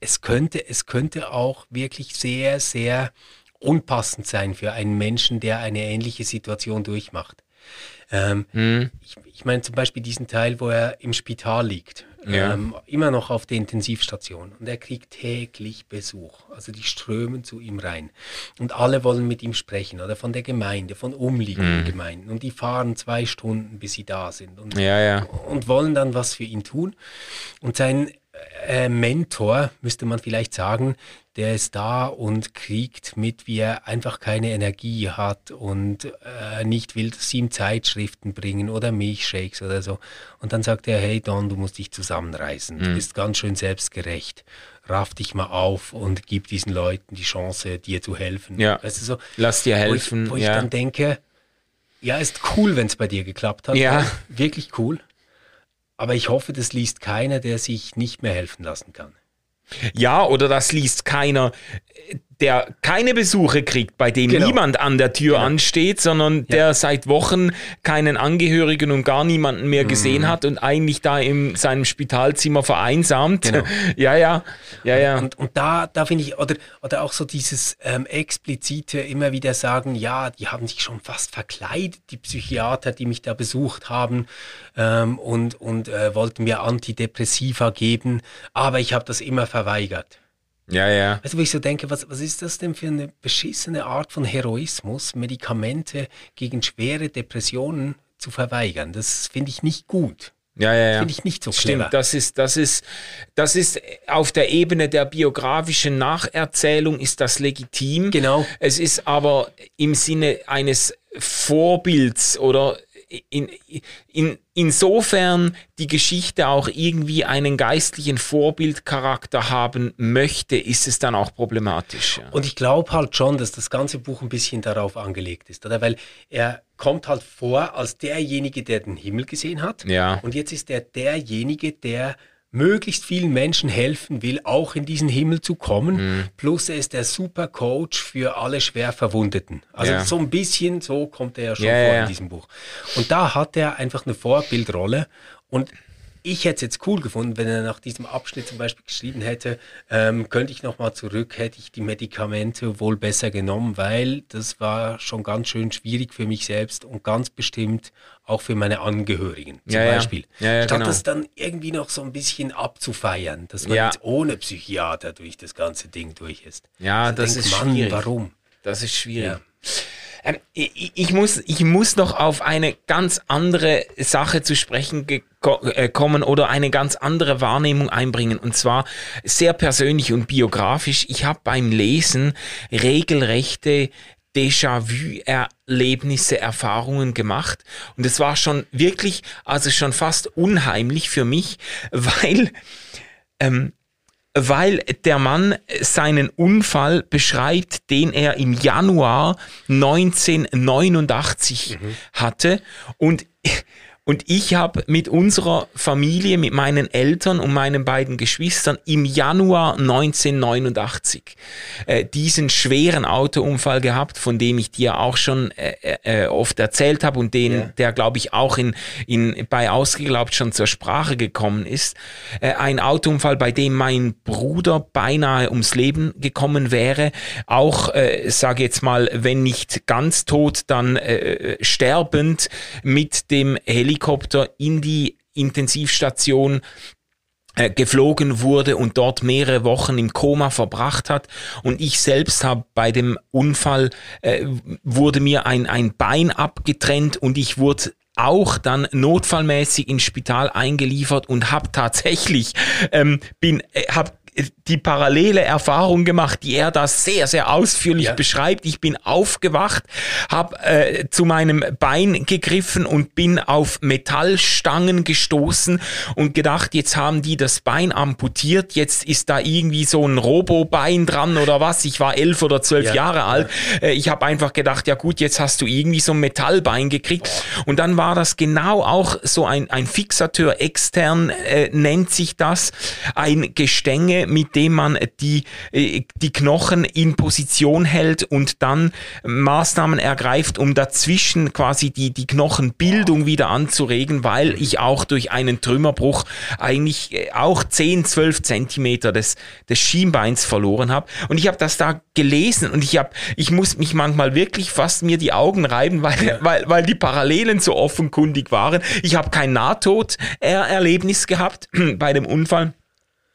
es könnte, es könnte auch wirklich sehr, sehr unpassend sein für einen Menschen, der eine ähnliche Situation durchmacht. Ähm, mhm. Ich, ich meine zum Beispiel diesen Teil, wo er im Spital liegt, ja. ähm, immer noch auf der Intensivstation und er kriegt täglich Besuch. Also die strömen zu ihm rein und alle wollen mit ihm sprechen oder von der Gemeinde, von umliegenden mhm. Gemeinden und die fahren zwei Stunden, bis sie da sind und, ja, ja. und wollen dann was für ihn tun. Und sein äh, Mentor, müsste man vielleicht sagen, der ist da und kriegt mit, wie er einfach keine Energie hat und äh, nicht will, dass sie ihm Zeitschriften bringen oder Milchshakes oder so. Und dann sagt er, hey Don, du musst dich zusammenreißen, mhm. du bist ganz schön selbstgerecht. Raff dich mal auf und gib diesen Leuten die Chance, dir zu helfen. Ja. Weißt du, so, Lass dir helfen. Wo ich, wo ja. ich dann denke, ja, ist cool, wenn es bei dir geklappt hat. Ja. Wirklich cool. Aber ich hoffe, das liest keiner, der sich nicht mehr helfen lassen kann. Ja, oder das liest keiner, der keine Besuche kriegt, bei dem genau. niemand an der Tür genau. ansteht, sondern ja. der seit Wochen keinen Angehörigen und gar niemanden mehr gesehen mhm. hat und eigentlich da in seinem Spitalzimmer vereinsamt. Genau. ja, ja, ja, ja. Und, und da, da finde ich, oder, oder auch so dieses ähm, explizite immer wieder sagen, ja, die haben sich schon fast verkleidet, die Psychiater, die mich da besucht haben ähm, und, und äh, wollten mir Antidepressiva geben, aber ich habe das immer verweigert. Ja, ja. Also, wo ich so denke, was, was ist das denn für eine beschissene Art von Heroismus, Medikamente gegen schwere Depressionen zu verweigern? Das finde ich nicht gut. Ja, ja, ja. Finde ich nicht so Stimmt, clever. das ist, das ist, das ist auf der Ebene der biografischen Nacherzählung ist das legitim. Genau. Es ist aber im Sinne eines Vorbilds oder in, in, insofern die Geschichte auch irgendwie einen geistlichen Vorbildcharakter haben möchte, ist es dann auch problematisch. Ja. Und ich glaube halt schon, dass das ganze Buch ein bisschen darauf angelegt ist, oder? Weil er kommt halt vor als derjenige, der den Himmel gesehen hat. Ja. Und jetzt ist er derjenige, der möglichst vielen Menschen helfen will, auch in diesen Himmel zu kommen. Mhm. Plus er ist der super Coach für alle schwer Verwundeten. Also ja. so ein bisschen so kommt er ja schon ja, vor in diesem Buch. Und da hat er einfach eine Vorbildrolle und ich hätte es jetzt cool gefunden, wenn er nach diesem Abschnitt zum Beispiel geschrieben hätte, ähm, könnte ich nochmal zurück, hätte ich die Medikamente wohl besser genommen, weil das war schon ganz schön schwierig für mich selbst und ganz bestimmt auch für meine Angehörigen zum ja, Beispiel. Ja. Ja, Statt genau. das dann irgendwie noch so ein bisschen abzufeiern, dass man jetzt ohne Psychiater durch das ganze Ding durch ist. Ja, also das denkt, ist Mann, schwierig. Warum? Das ist schwierig. Ähm, ich, ich, muss, ich muss noch auf eine ganz andere Sache zu sprechen äh, kommen oder eine ganz andere Wahrnehmung einbringen. Und zwar sehr persönlich und biografisch. Ich habe beim Lesen regelrechte Déjà-vu-Erlebnisse, Erfahrungen gemacht. Und es war schon wirklich, also schon fast unheimlich für mich, weil ähm, weil der Mann seinen Unfall beschreibt, den er im Januar 1989 mhm. hatte. Und und ich habe mit unserer Familie, mit meinen Eltern und meinen beiden Geschwistern im Januar 1989 äh, diesen schweren Autounfall gehabt, von dem ich dir auch schon äh, äh, oft erzählt habe und den, ja. der glaube ich auch in, in, bei Ausgeglaubt schon zur Sprache gekommen ist. Äh, ein Autounfall, bei dem mein Bruder beinahe ums Leben gekommen wäre. Auch, äh, sage jetzt mal, wenn nicht ganz tot, dann äh, sterbend mit dem Helikopter Helikopter in die Intensivstation äh, geflogen wurde und dort mehrere Wochen im Koma verbracht hat. Und ich selbst habe bei dem Unfall, äh, wurde mir ein, ein Bein abgetrennt und ich wurde auch dann notfallmäßig ins Spital eingeliefert und habe tatsächlich ähm, bin äh, habe die parallele Erfahrung gemacht, die er da sehr, sehr ausführlich ja. beschreibt. Ich bin aufgewacht, habe äh, zu meinem Bein gegriffen und bin auf Metallstangen gestoßen und gedacht, jetzt haben die das Bein amputiert, jetzt ist da irgendwie so ein Robobein dran oder was. Ich war elf oder zwölf ja. Jahre alt. Äh, ich habe einfach gedacht, ja gut, jetzt hast du irgendwie so ein Metallbein gekriegt. Und dann war das genau auch so ein, ein Fixateur extern, äh, nennt sich das, ein Gestänge, Mit denen man die, äh, die Knochen in Position hält und dann Maßnahmen ergreift, um dazwischen quasi die, die Knochenbildung wieder anzuregen, weil ich auch durch einen Trümmerbruch eigentlich äh, auch 10, 12 Zentimeter des, des Schienbeins verloren habe. Und ich habe das da gelesen und ich habe, ich muss mich manchmal wirklich fast mir die Augen reiben, weil, weil, weil die Parallelen so offenkundig waren. Ich habe kein Nahtod-Erlebnis gehabt bei dem Unfall.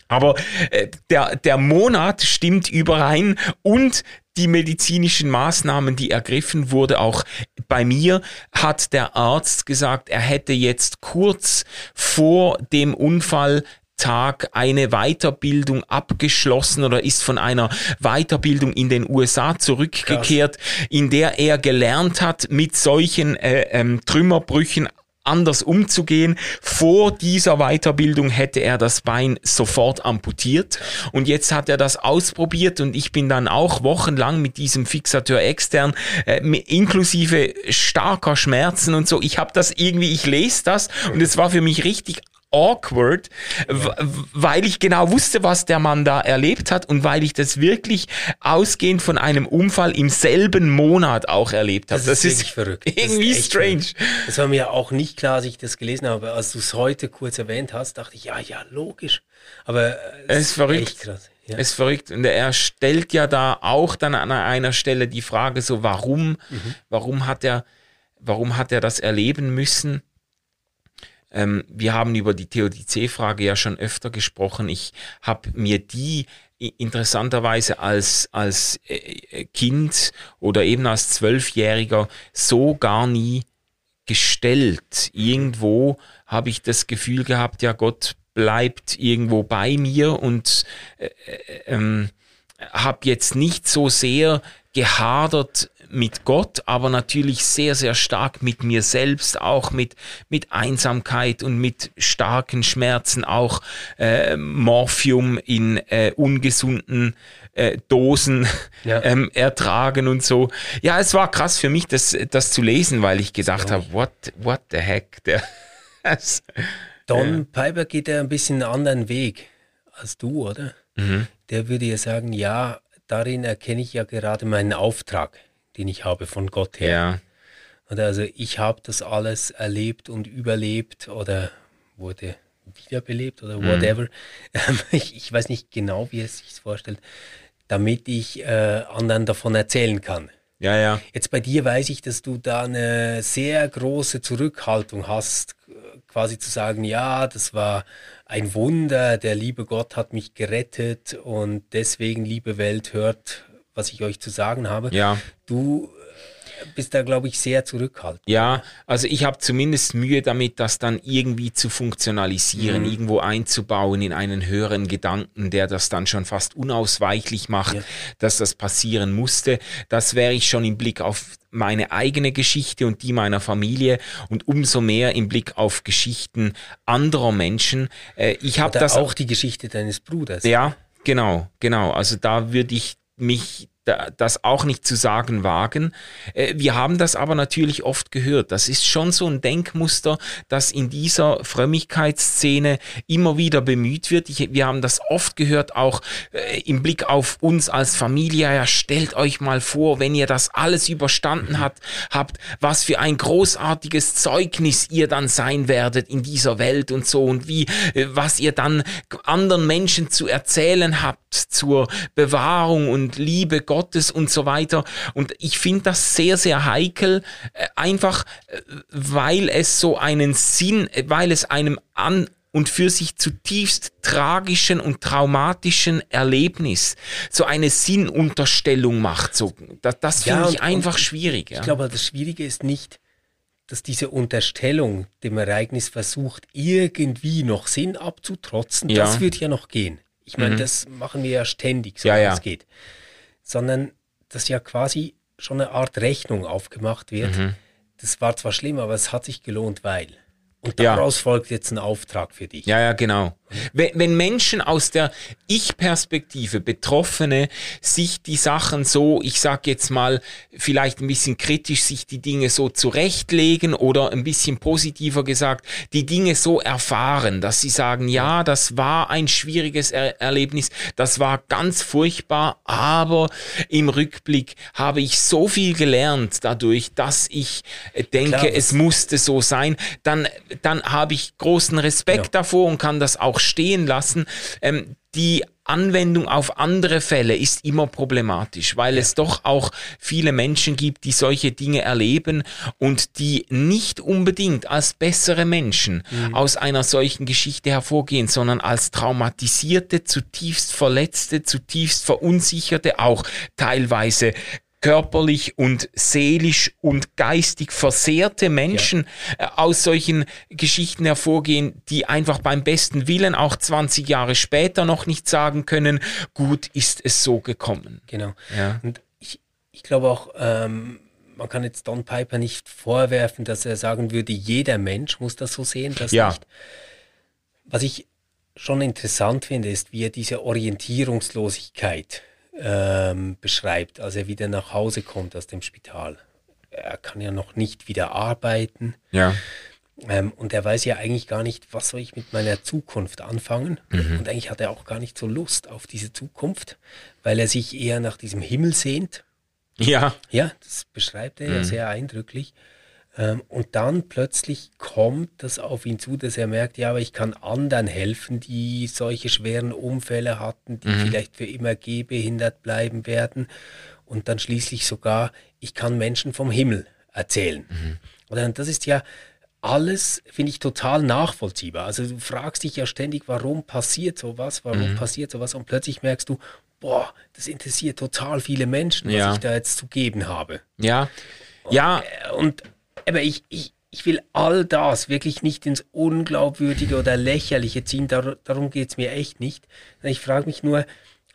Aber äh, der, der Monat stimmt überein und die medizinischen Maßnahmen, die ergriffen wurde, auch bei mir hat der Arzt gesagt, er hätte jetzt kurz vor dem Unfall Tag eine Weiterbildung abgeschlossen oder ist von einer Weiterbildung in den USA zurückgekehrt, Krass. in der er gelernt hat, mit solchen äh, ähm, Trümmerbrüchen anders umzugehen. Vor dieser Weiterbildung hätte er das Bein sofort amputiert und jetzt hat er das ausprobiert und ich bin dann auch wochenlang mit diesem Fixateur extern äh, inklusive starker Schmerzen und so. Ich habe das irgendwie, ich lese das und es war für mich richtig awkward, weil ich genau wusste, was der Mann da erlebt hat und weil ich das wirklich ausgehend von einem Unfall im selben Monat auch erlebt habe. Das, das ist, ist verrückt. Irgendwie ist strange. Verrückt. Das war mir auch nicht klar, als ich das gelesen habe. Als du es heute kurz erwähnt hast, dachte ich, ja, ja, logisch. Aber es ist verrückt. krass. Ja. ist verrückt. Und er stellt ja da auch dann an einer Stelle die Frage so, warum, mhm. warum hat er, warum hat er das erleben müssen? Ähm, wir haben über die Theodizee-Frage ja schon öfter gesprochen. Ich habe mir die interessanterweise als, als äh, Kind oder eben als Zwölfjähriger so gar nie gestellt. Irgendwo habe ich das Gefühl gehabt, ja, Gott bleibt irgendwo bei mir und äh, äh, ähm, habe jetzt nicht so sehr gehadert mit Gott, aber natürlich sehr, sehr stark mit mir selbst, auch mit, mit Einsamkeit und mit starken Schmerzen, auch äh, Morphium in äh, ungesunden äh, Dosen ja. ähm, ertragen und so. Ja, es war krass für mich, das, das zu lesen, weil ich gedacht habe, what, what the heck? Der, das, Don Piper geht ja ein bisschen einen anderen Weg als du, oder? Mhm. Der würde ja sagen, ja, darin erkenne ich ja gerade meinen Auftrag den ich habe von Gott her. Ja. Und also ich habe das alles erlebt und überlebt oder wurde wiederbelebt oder mhm. whatever. Mhm. Ich, ich, weiß nicht genau, wie es sich vorstellt, damit ich äh, anderen davon erzählen kann. Ja, ja. Jetzt bei dir weiß ich, dass du da eine sehr große Zurückhaltung hast, quasi zu sagen, ja, das war ein Wunder, der liebe Gott hat mich gerettet und deswegen, liebe Welt, hört was ich euch zu sagen habe. Ja. Du äh, bist da, glaube ich, sehr zurückhaltend. Ja, also ich habe zumindest Mühe damit, das dann irgendwie zu funktionalisieren, mhm. irgendwo einzubauen in einen höheren Gedanken, der das dann schon fast unausweichlich macht, ja. dass das passieren musste. Das wäre ich schon im Blick auf meine eigene Geschichte und die meiner Familie und umso mehr im Blick auf Geschichten anderer Menschen. Äh, ich habe das auch die Geschichte deines Bruders. Ja, genau, genau. Also da würde ich mich das auch nicht zu sagen wagen. Äh, wir haben das aber natürlich oft gehört. Das ist schon so ein Denkmuster, das in dieser Frömmigkeitsszene immer wieder bemüht wird. Ich, wir haben das oft gehört, auch äh, im Blick auf uns als Familie. Ja, stellt euch mal vor, wenn ihr das alles überstanden habt, habt, was für ein großartiges Zeugnis ihr dann sein werdet in dieser Welt und so und wie, äh, was ihr dann anderen Menschen zu erzählen habt zur Bewahrung und Liebe Gottes Gottes und so weiter. Und ich finde das sehr, sehr heikel, äh, einfach äh, weil es so einen Sinn, äh, weil es einem an und für sich zutiefst tragischen und traumatischen Erlebnis so eine Sinnunterstellung macht. So, das das finde ja, ich einfach schwierig. Ja. Ich glaube, das Schwierige ist nicht, dass diese Unterstellung dem Ereignis versucht, irgendwie noch Sinn abzutrotzen. Ja. Das wird ja noch gehen. Ich meine, mhm. das machen wir ja ständig, so ja, ja. es geht sondern dass ja quasi schon eine Art Rechnung aufgemacht wird. Mhm. Das war zwar schlimm, aber es hat sich gelohnt, weil. Und daraus ja. folgt jetzt ein Auftrag für dich. Ja, ja, genau. Wenn, wenn Menschen aus der Ich-Perspektive, Betroffene, sich die Sachen so, ich sag jetzt mal, vielleicht ein bisschen kritisch, sich die Dinge so zurechtlegen oder ein bisschen positiver gesagt, die Dinge so erfahren, dass sie sagen, ja, das war ein schwieriges er Erlebnis, das war ganz furchtbar, aber im Rückblick habe ich so viel gelernt dadurch, dass ich denke, Klar, es musste so sein, dann, dann habe ich großen Respekt ja. davor und kann das auch stehen lassen. Ähm, die Anwendung auf andere Fälle ist immer problematisch, weil ja. es doch auch viele Menschen gibt, die solche Dinge erleben und die nicht unbedingt als bessere Menschen mhm. aus einer solchen Geschichte hervorgehen, sondern als traumatisierte, zutiefst verletzte, zutiefst verunsicherte, auch teilweise körperlich und seelisch und geistig versehrte Menschen ja. Äh, aus solchen Geschichten hervorgehen, die einfach beim besten Willen auch 20 Jahre später noch nicht sagen können, gut ist es so gekommen. Genau. Ja. Und ich, ich glaube auch, ähm, man kann jetzt Don Piper nicht vorwerfen, dass er sagen würde, jeder Mensch muss das so sehen. Das ja. nicht. Was ich schon interessant finde, ist, wie er diese Orientierungslosigkeit ähm, beschreibt, als er wieder nach Hause kommt aus dem Spital. Er kann ja noch nicht wieder arbeiten. Ja. Ähm, und er weiß ja eigentlich gar nicht, was soll ich mit meiner Zukunft anfangen. Mhm. Und eigentlich hat er auch gar nicht so Lust auf diese Zukunft, weil er sich eher nach diesem Himmel sehnt. Ja. Ja, das beschreibt er mhm. ja sehr eindrücklich. Ähm, und dann plötzlich kommt das auf ihn zu, dass er merkt, ja, aber ich kann anderen helfen, die solche schweren Unfälle hatten, die mhm. vielleicht für immer gehbehindert bleiben werden. Und dann schließlich sogar, ich kann Menschen vom Himmel erzählen. Mhm. Und das ist ja alles, finde ich, total nachvollziehbar. Also du fragst dich ja ständig, warum passiert sowas, warum mhm. passiert sowas und plötzlich merkst du, boah, das interessiert total viele Menschen, was ja. ich da jetzt zu geben habe. Ja. Und, ja. Und aber ich, ich, ich will all das wirklich nicht ins Unglaubwürdige oder Lächerliche ziehen, Dar darum geht es mir echt nicht. Ich frage mich nur,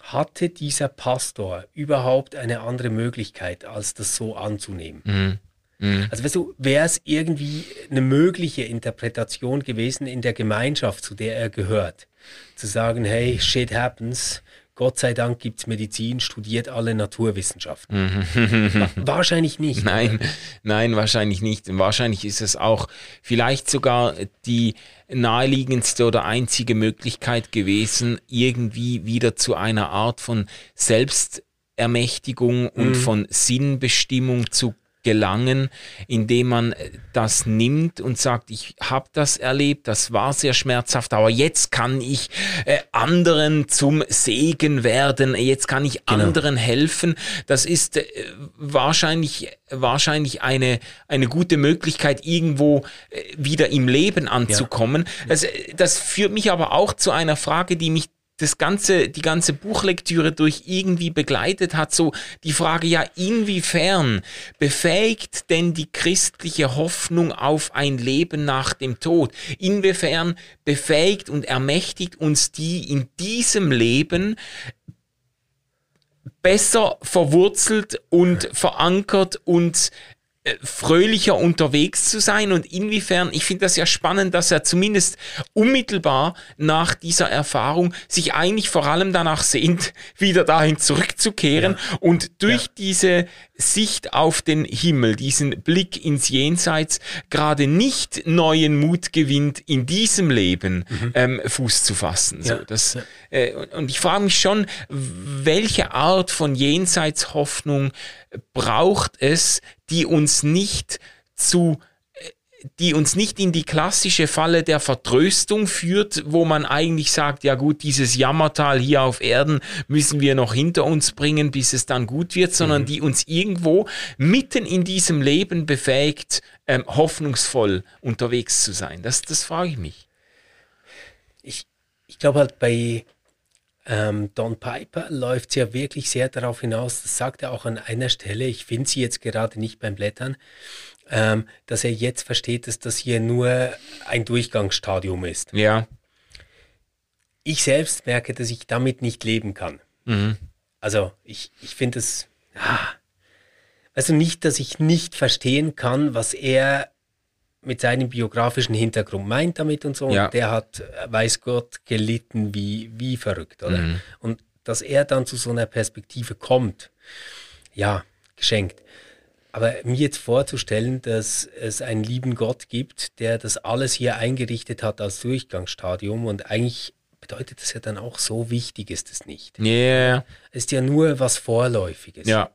hatte dieser Pastor überhaupt eine andere Möglichkeit, als das so anzunehmen? Mhm. Mhm. Also weißt du, wäre es irgendwie eine mögliche Interpretation gewesen in der Gemeinschaft, zu der er gehört, zu sagen, hey, shit happens, Gott sei Dank gibt es Medizin, studiert alle Naturwissenschaften. Mhm. wahrscheinlich nicht. Nein, oder? nein, wahrscheinlich nicht. wahrscheinlich ist es auch vielleicht sogar die naheliegendste oder einzige Möglichkeit gewesen, irgendwie wieder zu einer Art von Selbstermächtigung und mhm. von Sinnbestimmung zu gelangen, indem man äh, das nimmt und sagt, ich habe das erlebt, das war sehr schmerzhaft, aber jetzt kann ich äh, anderen zum Segen werden, jetzt kann ich genau. anderen helfen. Das ist äh, wahrscheinlich wahrscheinlich eine eine gute Möglichkeit irgendwo äh, wieder im Leben anzukommen. Ja. Das, das führt mich aber auch zu einer Frage, die mich das ganze, die ganze Buchlektüre durch irgendwie begleitet hat, so die Frage ja, inwiefern befähigt denn die christliche Hoffnung auf ein Leben nach dem Tod? Inwiefern befähigt und ermächtigt uns die in diesem Leben besser verwurzelt und verankert und fröhlicher unterwegs zu sein und inwiefern, ich finde das ja spannend, dass er zumindest unmittelbar nach dieser Erfahrung sich eigentlich vor allem danach sehnt, wieder dahin zurückzukehren ja. und durch ja. diese Sicht auf den Himmel, diesen Blick ins Jenseits gerade nicht neuen Mut gewinnt, in diesem Leben mhm. ähm, Fuß zu fassen. So, das, äh, und ich frage mich schon, welche Art von Jenseitshoffnung braucht es, die uns nicht zu die uns nicht in die klassische Falle der Vertröstung führt, wo man eigentlich sagt, ja gut, dieses Jammertal hier auf Erden müssen wir noch hinter uns bringen, bis es dann gut wird, sondern mhm. die uns irgendwo mitten in diesem Leben befähigt, ähm, hoffnungsvoll unterwegs zu sein. Das, das frage ich mich. Ich, ich glaube halt bei ähm, Don Piper läuft es ja wirklich sehr darauf hinaus, das sagt er auch an einer Stelle, ich finde sie jetzt gerade nicht beim Blättern, ähm, dass er jetzt versteht, dass das hier nur ein Durchgangsstadium ist. Ja. Ich selbst merke, dass ich damit nicht leben kann. Mhm. Also ich, ich finde es, ah, also nicht, dass ich nicht verstehen kann, was er mit seinem biografischen Hintergrund meint damit und so. Ja. Und der hat, weiß Gott, gelitten wie, wie verrückt, oder? Mhm. Und dass er dann zu so einer Perspektive kommt, ja, geschenkt. Aber mir jetzt vorzustellen, dass es einen lieben Gott gibt, der das alles hier eingerichtet hat als Durchgangsstadium und eigentlich bedeutet das ja dann auch, so wichtig ist es nicht. Yeah. Es ist ja nur was Vorläufiges. Ja.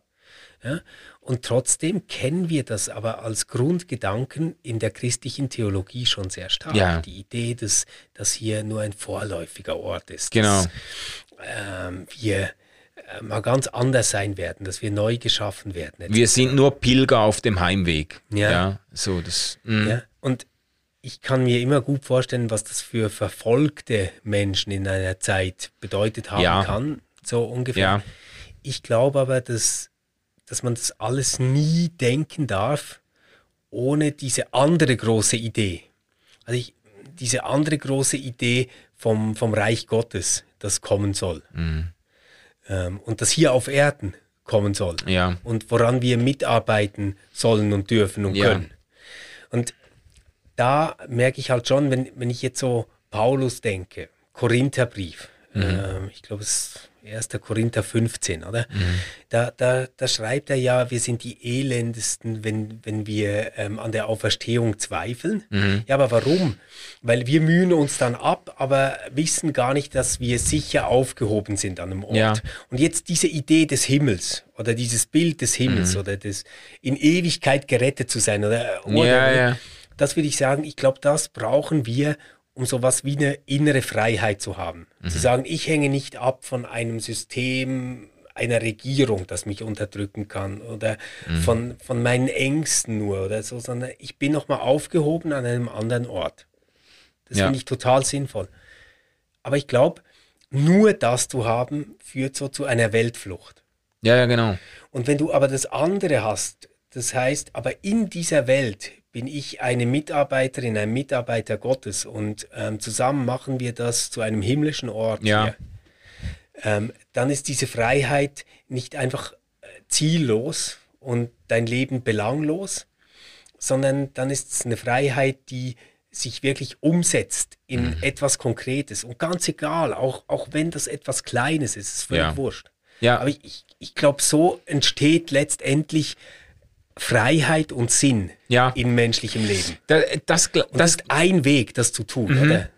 Ja? Und trotzdem kennen wir das aber als Grundgedanken in der christlichen Theologie schon sehr stark. Ja. Die Idee, dass das hier nur ein vorläufiger Ort ist. Genau. Dass ähm, wir mal ganz anders sein werden, dass wir neu geschaffen werden. etc. Wir sind nur Pilger auf dem Heimweg. Ja. so das. mm. Ja? Und ich kann mir immer gut vorstellen, was das für verfolgte Menschen in einer Zeit bedeutet haben Ja. kann, so ungefähr. Ja. Ich glaube aber, dass, dass man das alles nie denken darf, ohne diese andere große Idee. Also ich, diese andere große Idee vom, vom Reich Gottes, das kommen soll. Ähm, und das hier auf Erden kommen soll. Ja. Und woran wir mitarbeiten sollen und dürfen und Ja. können. Und da merke ich halt schon, wenn, wenn ich jetzt so Paulus denke, Korintherbrief, ähm, ich glaube es ist 1. Korinther 15, oder? Da, da, da schreibt er ja, wir sind die elendesten, wenn, wenn wir ähm, an der Auferstehung zweifeln. Ja, aber warum? Weil wir mühen uns dann ab, aber wissen gar nicht, dass wir sicher aufgehoben sind an einem Ort. Ja. Und jetzt diese Idee des Himmels oder dieses Bild des Himmels oder des in Ewigkeit gerettet zu sein oder, oder Ja, ja. das würde ich sagen, ich glaube, das brauchen wir, um sowas wie eine innere Freiheit zu haben. Mhm. Zu sagen, ich hänge nicht ab von einem System, einer Regierung, das mich unterdrücken kann oder Mhm. von, von meinen Ängsten nur oder so, sondern ich bin nochmal aufgehoben an einem anderen Ort. Das Ja. finde ich total sinnvoll. Aber ich glaube, nur das zu haben, führt so zu einer Weltflucht. ja, ja, genau. Und wenn du aber das andere hast, das heißt, aber in dieser Welt bin ich eine Mitarbeiterin, ein Mitarbeiter Gottes und ähm, zusammen machen wir das zu einem himmlischen Ort Ja. ähm, dann ist diese Freiheit nicht einfach äh, ziellos und dein Leben belanglos, sondern dann ist es eine Freiheit, die sich wirklich umsetzt in Mhm. etwas Konkretes. Und ganz egal, auch, auch wenn das etwas Kleines ist, ist völlig Ja. wurscht. Ja. Aber ich, ich, ich glaube, so entsteht letztendlich Freiheit und Sinn Ja. in menschlichem Leben. Da, das, das das, ist ein Weg, das zu tun, oder?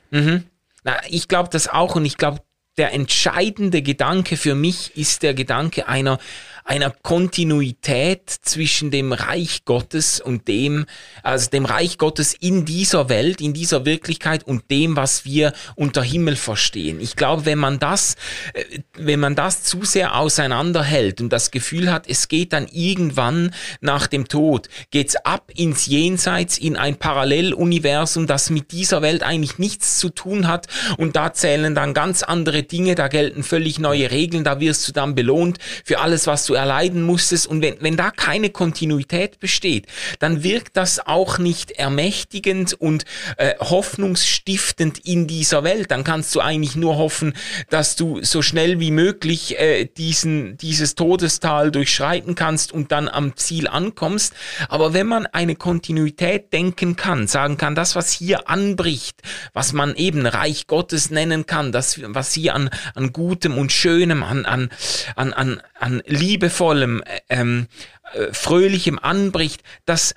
Na, ich glaube das auch und ich glaube, der entscheidende Gedanke für mich ist der Gedanke einer, einer Kontinuität zwischen dem Reich Gottes und dem, also dem Reich Gottes in dieser Welt, in dieser Wirklichkeit und dem, was wir unter Himmel verstehen. Ich glaube, wenn man das, äh, wenn man das zu sehr auseinanderhält und das Gefühl hat, es geht dann irgendwann nach dem Tod, geht's ab ins Jenseits, in ein Paralleluniversum, das mit dieser Welt eigentlich nichts zu tun hat und da zählen dann ganz andere Dinge, da gelten völlig neue Regeln, da wirst du dann belohnt für alles, was du erleiden musstest und wenn, wenn da keine Kontinuität besteht, dann wirkt das auch nicht ermächtigend und äh, hoffnungsstiftend in dieser Welt. Dann kannst du eigentlich nur hoffen, dass du so schnell wie möglich äh, diesen, dieses Todestal durchschreiten kannst und dann am Ziel ankommst. Aber wenn man eine Kontinuität denken kann, sagen kann, das, was hier anbricht, was man eben Reich Gottes nennen kann, das, was hier an, an Gutem und Schönem, an, an, an, an, an liebevollem, äh, ähm, äh, fröhlichem anbricht, das,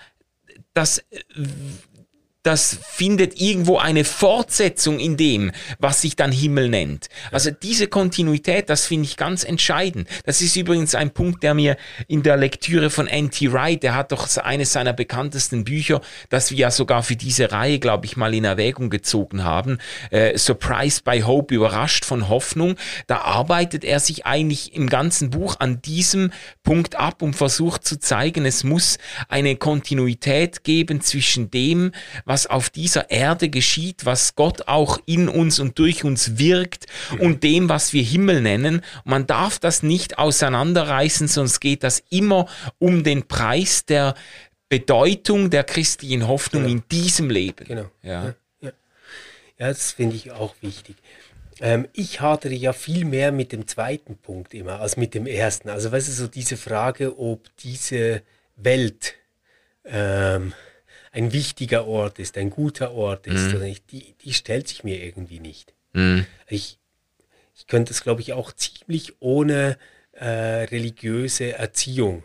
das äh, das findet irgendwo eine Fortsetzung in dem, was sich dann Himmel nennt. Also diese Kontinuität, das finde ich ganz entscheidend. Das ist übrigens ein Punkt, der mir in der Lektüre von N.T. Wright, der hat doch eines seiner bekanntesten Bücher, das wir ja sogar für diese Reihe, glaube ich, mal in Erwägung gezogen haben, äh, Surprised by Hope, überrascht von Hoffnung. Da arbeitet er sich eigentlich im ganzen Buch an diesem Punkt ab und versucht zu zeigen, es muss eine Kontinuität geben zwischen dem, was auf dieser Erde geschieht, was Gott auch in uns und durch uns wirkt und dem, was wir Himmel nennen. Man darf das nicht auseinanderreißen, sonst geht das immer um den Preis der Bedeutung der christlichen Hoffnung in diesem Leben. Genau. Ja. Ja, das finde ich auch wichtig. Ähm, ich hadere ja viel mehr mit dem zweiten Punkt immer als mit dem ersten. Also weißt du, so diese Frage, ob diese Welt ähm, ein wichtiger Ort ist, ein guter Ort ist, mhm. die, die stellt sich mir irgendwie nicht. Mhm. Ich, ich könnte es, glaube ich, auch ziemlich ohne äh, religiöse Erziehung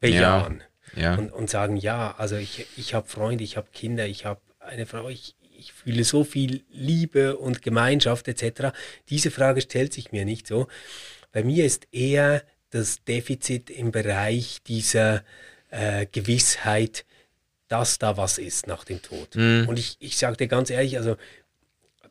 bejahen ja. Ja. Und, und sagen, ja, also ich, ich habe Freunde, ich habe Kinder, ich habe eine Frau, ich, ich fühle so viel Liebe und Gemeinschaft etc. Diese Frage stellt sich mir nicht so. Bei mir ist eher das Defizit im Bereich dieser äh, Gewissheit, dass da was ist nach dem Tod. Mhm. Und ich, ich sage dir ganz ehrlich, also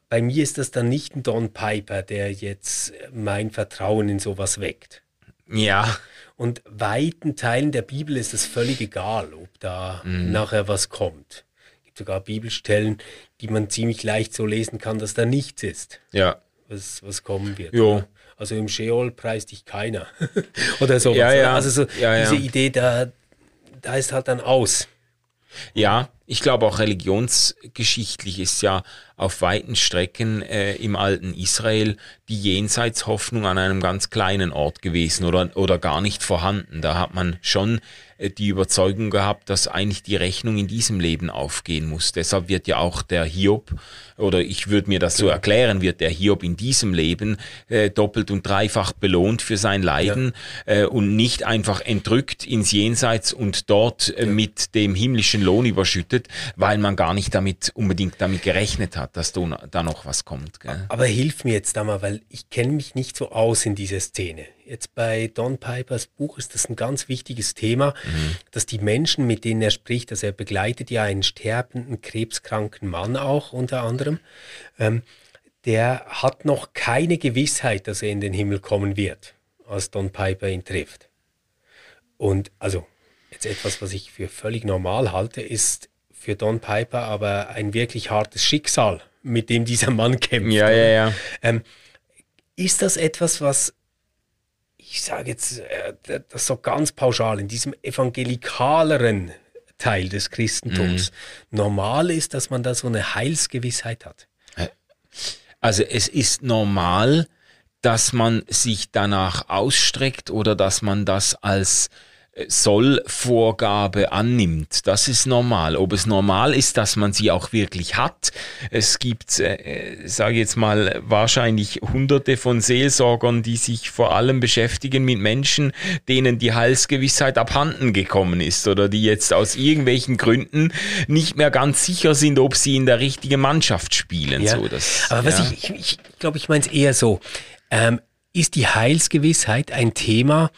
bei mir ist das dann nicht ein Don Piper, der jetzt mein Vertrauen in sowas weckt. Ja. Und weiten Teilen der Bibel ist es völlig egal, ob da mhm. nachher was kommt. Es gibt sogar Bibelstellen, die man ziemlich leicht so lesen kann, dass da nichts ist. Ja. Was, was kommen wird. Jo. Also im Sheol preist dich keiner. Oder sowas. Ja, ja. Also so ja, diese. Idee, da, da ist halt dann aus. Ja, ich glaube auch religionsgeschichtlich ist ja auf weiten Strecken äh, im alten Israel die Jenseitshoffnung an einem ganz kleinen Ort gewesen oder, oder gar nicht vorhanden. Da hat man schon die Überzeugung gehabt, dass eigentlich die Rechnung in diesem Leben aufgehen muss. Deshalb wird ja auch der Hiob, oder ich würde mir das so erklären, wird der Hiob in diesem Leben äh, doppelt und dreifach belohnt für sein Leiden ja. äh, und nicht einfach entrückt ins Jenseits und dort äh, ja. mit dem himmlischen Lohn überschüttet, weil man gar nicht damit unbedingt damit gerechnet hat, dass da noch was kommt. Gell? Aber hilf mir jetzt da mal, weil ich kenne mich nicht so aus in dieser Szene. Jetzt bei Don Pipers Buch ist das ein ganz wichtiges Thema, mhm. dass die Menschen, mit denen er spricht, also er begleitet ja einen sterbenden, krebskranken Mann auch unter anderem, ähm, der hat noch keine Gewissheit, dass er in den Himmel kommen wird, als Don Piper ihn trifft. Und also jetzt etwas, was ich für völlig normal halte, ist für Don Piper aber ein wirklich hartes Schicksal, mit dem dieser Mann kämpft. Ja, ja, ja. Ähm, ist das etwas, was ich sage jetzt äh, das so ganz pauschal, in diesem evangelikaleren Teil des Christentums mhm. normal ist, dass man da so eine Heilsgewissheit hat? Also es ist normal, dass man sich danach ausstreckt oder dass man das als Sollvorgabe annimmt. Das ist normal. Ob es normal ist, dass man sie auch wirklich hat. Es gibt, äh, sage jetzt mal, wahrscheinlich hunderte von Seelsorgern, die sich vor allem beschäftigen mit Menschen, denen die Heilsgewissheit abhanden gekommen ist oder die jetzt aus irgendwelchen Gründen nicht mehr ganz sicher sind, ob sie in der richtigen Mannschaft spielen. Ja. So, das, Aber was ja. ich, ich, ich glaube, ich meine es eher so. Ähm, ist die Heilsgewissheit ein Thema,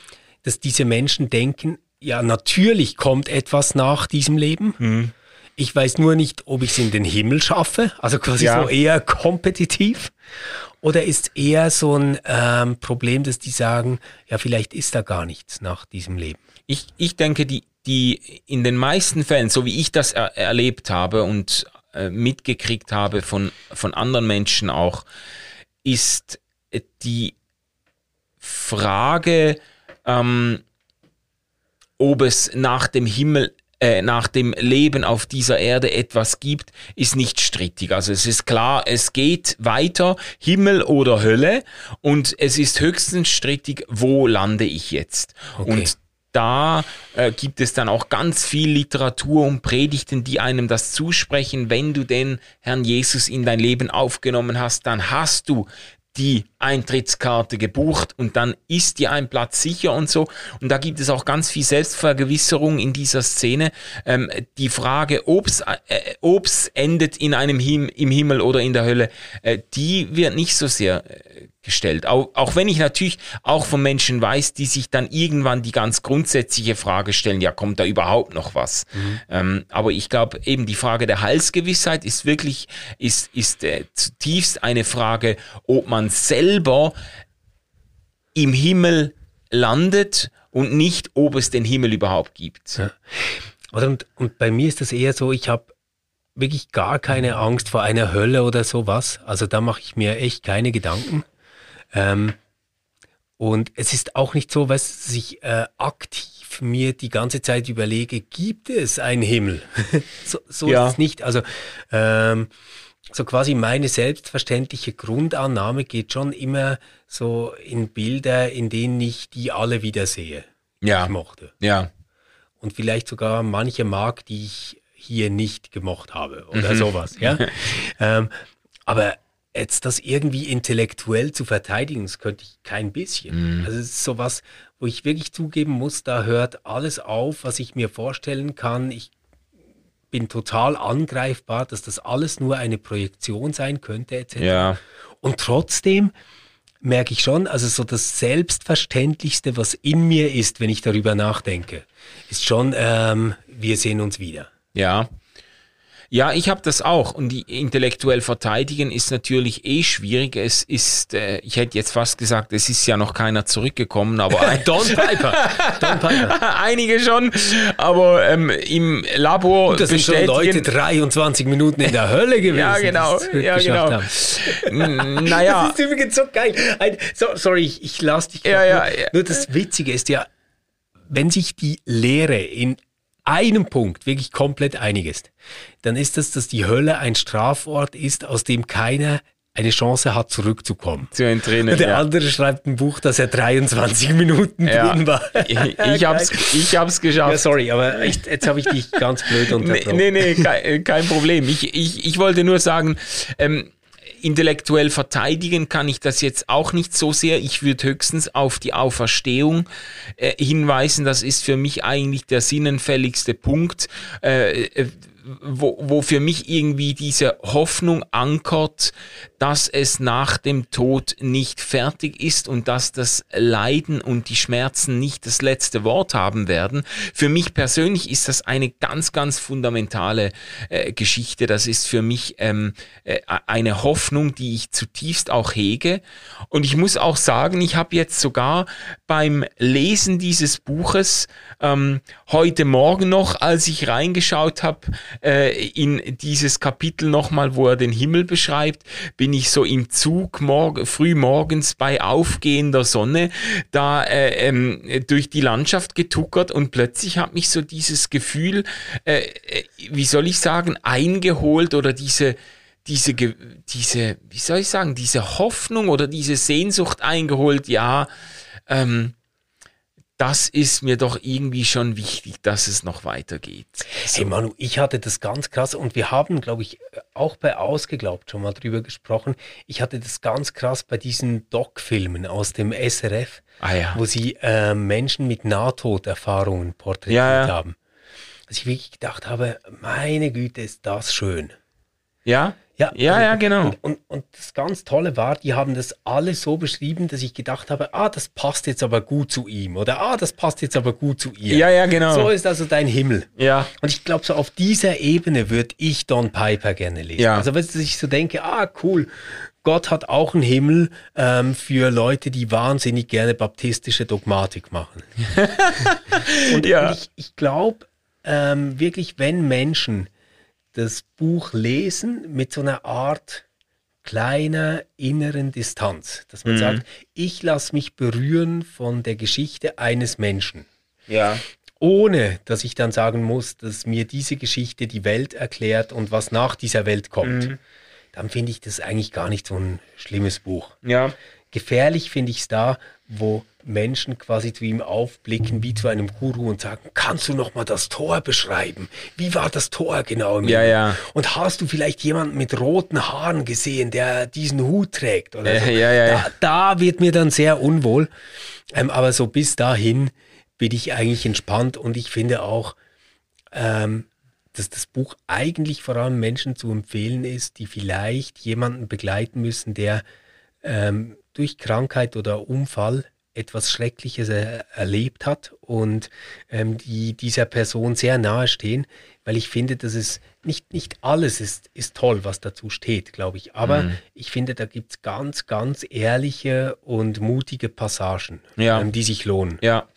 dass diese Menschen denken, ja, natürlich kommt etwas nach diesem Leben. Mhm. Ich weiß nur nicht, ob ich es in den Himmel schaffe, also quasi ja. so eher kompetitiv. Oder ist eher so ein ähm, Problem, dass die sagen, ja, vielleicht ist da gar nichts nach diesem Leben? Ich, ich denke, die, die in den meisten Fällen, so wie ich das er, erlebt habe und äh, mitgekriegt habe von, von anderen Menschen auch, ist die Frage, ähm, ob es nach dem Himmel äh, nach dem Leben auf dieser Erde etwas gibt, ist nicht strittig. Also es ist klar, es geht weiter, Himmel oder Hölle, und es ist höchstens strittig, wo lande ich jetzt. Okay. Und da äh, gibt es dann auch ganz viel Literatur und Predigten, die einem das zusprechen. Wenn du den Herrn Jesus in dein Leben aufgenommen hast, dann hast du die Eintrittskarte gebucht und dann ist dir ein Platz sicher und so. Und da gibt es auch ganz viel Selbstvergewisserung in dieser Szene. Ähm, die Frage, ob's, äh, ob's endet in einem Him im Himmel oder in der Hölle, äh, die wird nicht so sehr äh, gestellt. Auch, auch wenn ich natürlich auch von Menschen weiß, die sich dann irgendwann die ganz grundsätzliche Frage stellen, ja, kommt da überhaupt noch was? Mhm. Ähm, aber ich glaube, eben die Frage der Heilsgewissheit ist wirklich, ist, ist äh, zutiefst eine Frage, ob man selber im Himmel landet und nicht, ob es den Himmel überhaupt gibt. Ja. Und, und bei mir ist das eher so, ich habe wirklich gar keine Angst vor einer Hölle oder sowas. Also da mache ich mir echt keine Gedanken. Ähm, und es ist auch nicht so, dass ich äh, aktiv mir die ganze Zeit überlege, gibt es einen Himmel? so so ja. ist es nicht. Also ähm, so quasi meine selbstverständliche Grundannahme geht schon immer so in Bilder, in denen ich die alle wiedersehe. Ja. Ich mochte. Ja. Und vielleicht sogar manche mag, die ich hier nicht gemocht habe oder mhm. sowas. Ja? ähm, aber jetzt das irgendwie intellektuell zu verteidigen, das könnte ich kein bisschen. Mhm. Also es ist sowas, wo ich wirklich zugeben muss, da hört alles auf, was ich mir vorstellen kann. Ich bin total angreifbar, dass das alles nur eine Projektion sein könnte, etc. Ja. Und trotzdem merke ich schon, also so das Selbstverständlichste, was in mir ist, wenn ich darüber nachdenke, ist schon, ähm, wir sehen uns wieder. Ja, ja, ich habe das auch. Und die intellektuell verteidigen ist natürlich eh schwierig. Es ist, äh, ich hätte jetzt fast gesagt, es ist ja noch keiner zurückgekommen, aber Don Piper. Don Piper. Einige schon, aber ähm, im Labor Und das sind schon Leute 23 Minuten in der Hölle gewesen. ja, genau. Ja, genau. Haben. Naja. Das ist übrigens so geil. Ein, so, sorry, ich, ich lasse dich. Ja, ja, ja. Nur das Witzige ist ja, wenn sich die Lehre in einem Punkt wirklich komplett einig ist, dann ist das, dass die Hölle ein Strafort ist, aus dem keiner eine Chance hat, zurückzukommen. Zu entrinnen. Der ja. andere schreibt ein Buch, dass er 23 Minuten ja. drin war. Ich, ich, hab's, ich hab's geschafft. Ja, sorry, aber echt, jetzt habe ich dich ganz blöd unterbrochen. Nee, nee, nee kein, kein Problem. Ich, ich, ich wollte nur sagen, ähm, intellektuell verteidigen kann ich das jetzt auch nicht so sehr. Ich würde höchstens auf die Auferstehung äh, hinweisen. Das ist für mich eigentlich der sinnenfälligste Punkt. Äh, äh wo, wo für mich irgendwie diese Hoffnung ankert, dass es nach dem Tod nicht fertig ist und dass das Leiden und die Schmerzen nicht das letzte Wort haben werden. Für mich persönlich ist das eine ganz, ganz fundamentale äh, Geschichte. Das ist für mich ähm, äh, eine Hoffnung, die ich zutiefst auch hege. Und ich muss auch sagen, ich habe jetzt sogar beim Lesen dieses Buches ähm, heute Morgen noch, als ich reingeschaut habe, äh, in dieses Kapitel nochmal, wo er den Himmel beschreibt, bin ich so im Zug morgen, früh morgens bei aufgehender Sonne da äh, ähm, durch die Landschaft getuckert und plötzlich hat mich so dieses Gefühl, äh, äh wie soll ich sagen, eingeholt oder diese diese, diese, wie soll ich sagen, diese Hoffnung oder diese Sehnsucht eingeholt, ja, ähm, das ist mir doch irgendwie schon wichtig, dass es noch weitergeht. So. Hey Manu, ich hatte das ganz krass und wir haben, glaube ich, auch bei Ausgeglaubt schon mal drüber gesprochen. Ich hatte das ganz krass bei diesen Doc-Filmen aus dem SRF, ah, ja. wo sie äh, Menschen mit Nahtoderfahrungen porträtiert ja, ja. haben. Dass ich wirklich gedacht habe, meine Güte, ist das schön. Ja? Ja, ja, ja, genau. Und, und, und, das ganz Tolle war, die haben das alle so beschrieben, dass ich gedacht habe, ah, das passt jetzt aber gut zu ihm oder ah, das passt jetzt aber gut zu ihr. Ja, ja, genau. So ist also dein Himmel. Ja. Und ich glaube, so auf dieser Ebene würde ich Don Piper gerne lesen. Ja. Also, wenn ich so denke, ah, cool, Gott hat auch einen Himmel ähm, für Leute, die wahnsinnig gerne baptistische Dogmatik machen. und, ja. und ich, ich glaube ähm, wirklich, wenn Menschen das Buch lesen mit so einer Art kleiner inneren Distanz, dass man mhm. sagt, ich lasse mich berühren von der Geschichte eines Menschen. Ja. Ohne dass ich dann sagen muss, dass mir diese Geschichte die Welt erklärt und was nach dieser Welt kommt. Mhm. Dann finde ich das eigentlich gar nicht so ein schlimmes Buch. Ja. Gefährlich finde ich es da, wo Menschen quasi zu ihm aufblicken wie zu einem Guru und sagen, kannst du noch mal das Tor beschreiben? Wie war das Tor genau? Im ja, ja. Und hast du vielleicht jemanden mit roten Haaren gesehen, der diesen Hut trägt? Oder so? ja, ja, da, da, wird mir dann sehr unwohl. Ähm, aber so bis dahin bin ich eigentlich entspannt und ich finde auch, ähm, dass das Buch eigentlich vor allem Menschen zu empfehlen ist, die vielleicht jemanden begleiten müssen, der ähm, durch Krankheit oder Unfall etwas Schreckliches er erlebt hat und ähm, die dieser Person sehr nahe stehen, weil ich finde, dass es nicht, nicht alles ist, ist toll, was dazu steht, glaube ich. Aber mhm. ich finde, da gibt es ganz, ganz ehrliche und mutige Passagen, ja. ähm, die sich lohnen. Ja,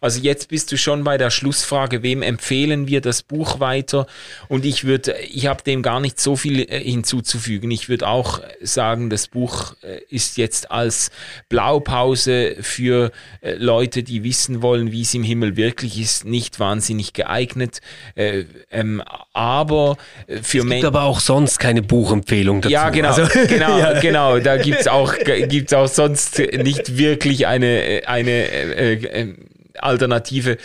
also jetzt bist du schon bei der Schlussfrage, wem empfehlen wir das Buch weiter? Und ich würde, ich habe dem gar nicht so viel äh, hinzuzufügen. Ich würde auch sagen, das Buch äh, ist jetzt als Blaupause für äh, Leute, die wissen wollen, wie es im Himmel wirklich ist, nicht wahnsinnig geeignet. Ähm, aber für Menschen. Es gibt aber auch sonst keine Buchempfehlung dazu. Ja, genau, also, genau, ja. genau. Da gibt es auch, gibt's auch sonst nicht wirklich eine, eine äh, äh, Alternative.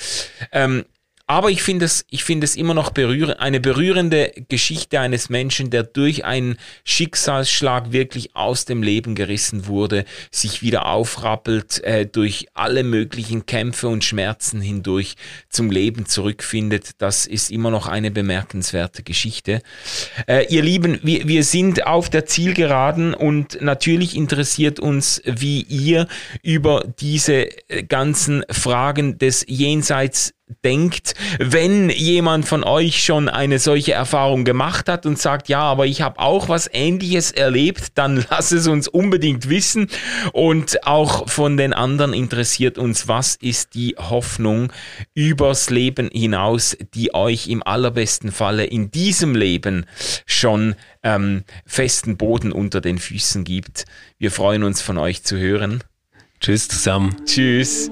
Ähm, aber ich finde es, ich finde es immer noch berührend, eine berührende Geschichte eines Menschen, der durch einen Schicksalsschlag wirklich aus dem Leben gerissen wurde, sich wieder aufrappelt, äh, durch alle möglichen Kämpfe und Schmerzen hindurch zum Leben zurückfindet. Das ist immer noch eine bemerkenswerte Geschichte. Äh, ihr Lieben, wir, wir sind auf der Zielgeraden und natürlich interessiert uns, wie ihr über diese ganzen Fragen des Jenseits denkt, wenn jemand von euch schon eine solche Erfahrung gemacht hat und sagt, ja, aber ich habe auch was Ähnliches erlebt, dann lasst es uns unbedingt wissen. Und auch von den anderen interessiert uns, was ist die Hoffnung übers Leben hinaus, die euch im allerbesten Falle in diesem Leben schon ähm, festen Boden unter den Füßen gibt. Wir freuen uns von euch zu hören. Tschüss zusammen. Tschüss.